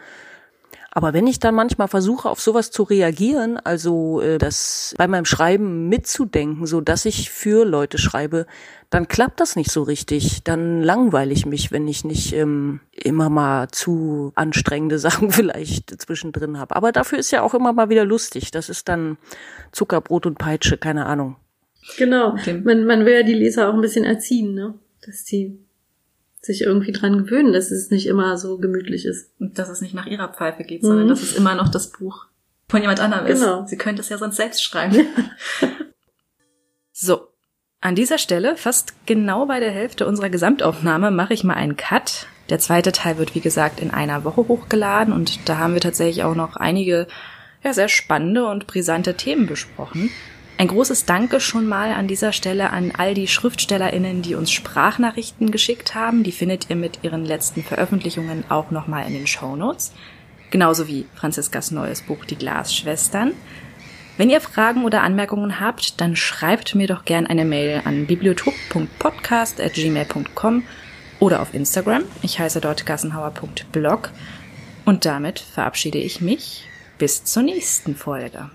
Aber wenn ich dann manchmal versuche, auf sowas zu reagieren, also äh, das bei meinem Schreiben mitzudenken, so dass ich für Leute schreibe, dann klappt das nicht so richtig. Dann langweile ich mich, wenn ich nicht ähm, immer mal zu anstrengende [LAUGHS] Sachen vielleicht zwischendrin habe. Aber dafür ist ja auch immer mal wieder lustig. Das ist dann Zuckerbrot und Peitsche, keine Ahnung. Genau. Man, man will ja die Leser auch ein bisschen erziehen, ne? Dass die sich irgendwie dran gewöhnen, dass es nicht immer so gemütlich ist. Und dass es nicht nach ihrer Pfeife geht, sondern mhm. dass es immer noch das Buch von jemand anderem genau. ist. Sie könnte es ja sonst selbst schreiben. [LAUGHS] so. An dieser Stelle, fast genau bei der Hälfte unserer Gesamtaufnahme, mache ich mal einen Cut. Der zweite Teil wird, wie gesagt, in einer Woche hochgeladen und da haben wir tatsächlich auch noch einige ja, sehr spannende und brisante Themen besprochen. Ein großes Danke schon mal an dieser Stelle an all die SchriftstellerInnen, die uns Sprachnachrichten geschickt haben. Die findet ihr mit ihren letzten Veröffentlichungen auch nochmal in den Show Notes. Genauso wie Franziskas neues Buch Die Glasschwestern. Wenn ihr Fragen oder Anmerkungen habt, dann schreibt mir doch gern eine Mail an bibliotop.podcast.gmail.com oder auf Instagram. Ich heiße dort gassenhauer.blog. Und damit verabschiede ich mich. Bis zur nächsten Folge.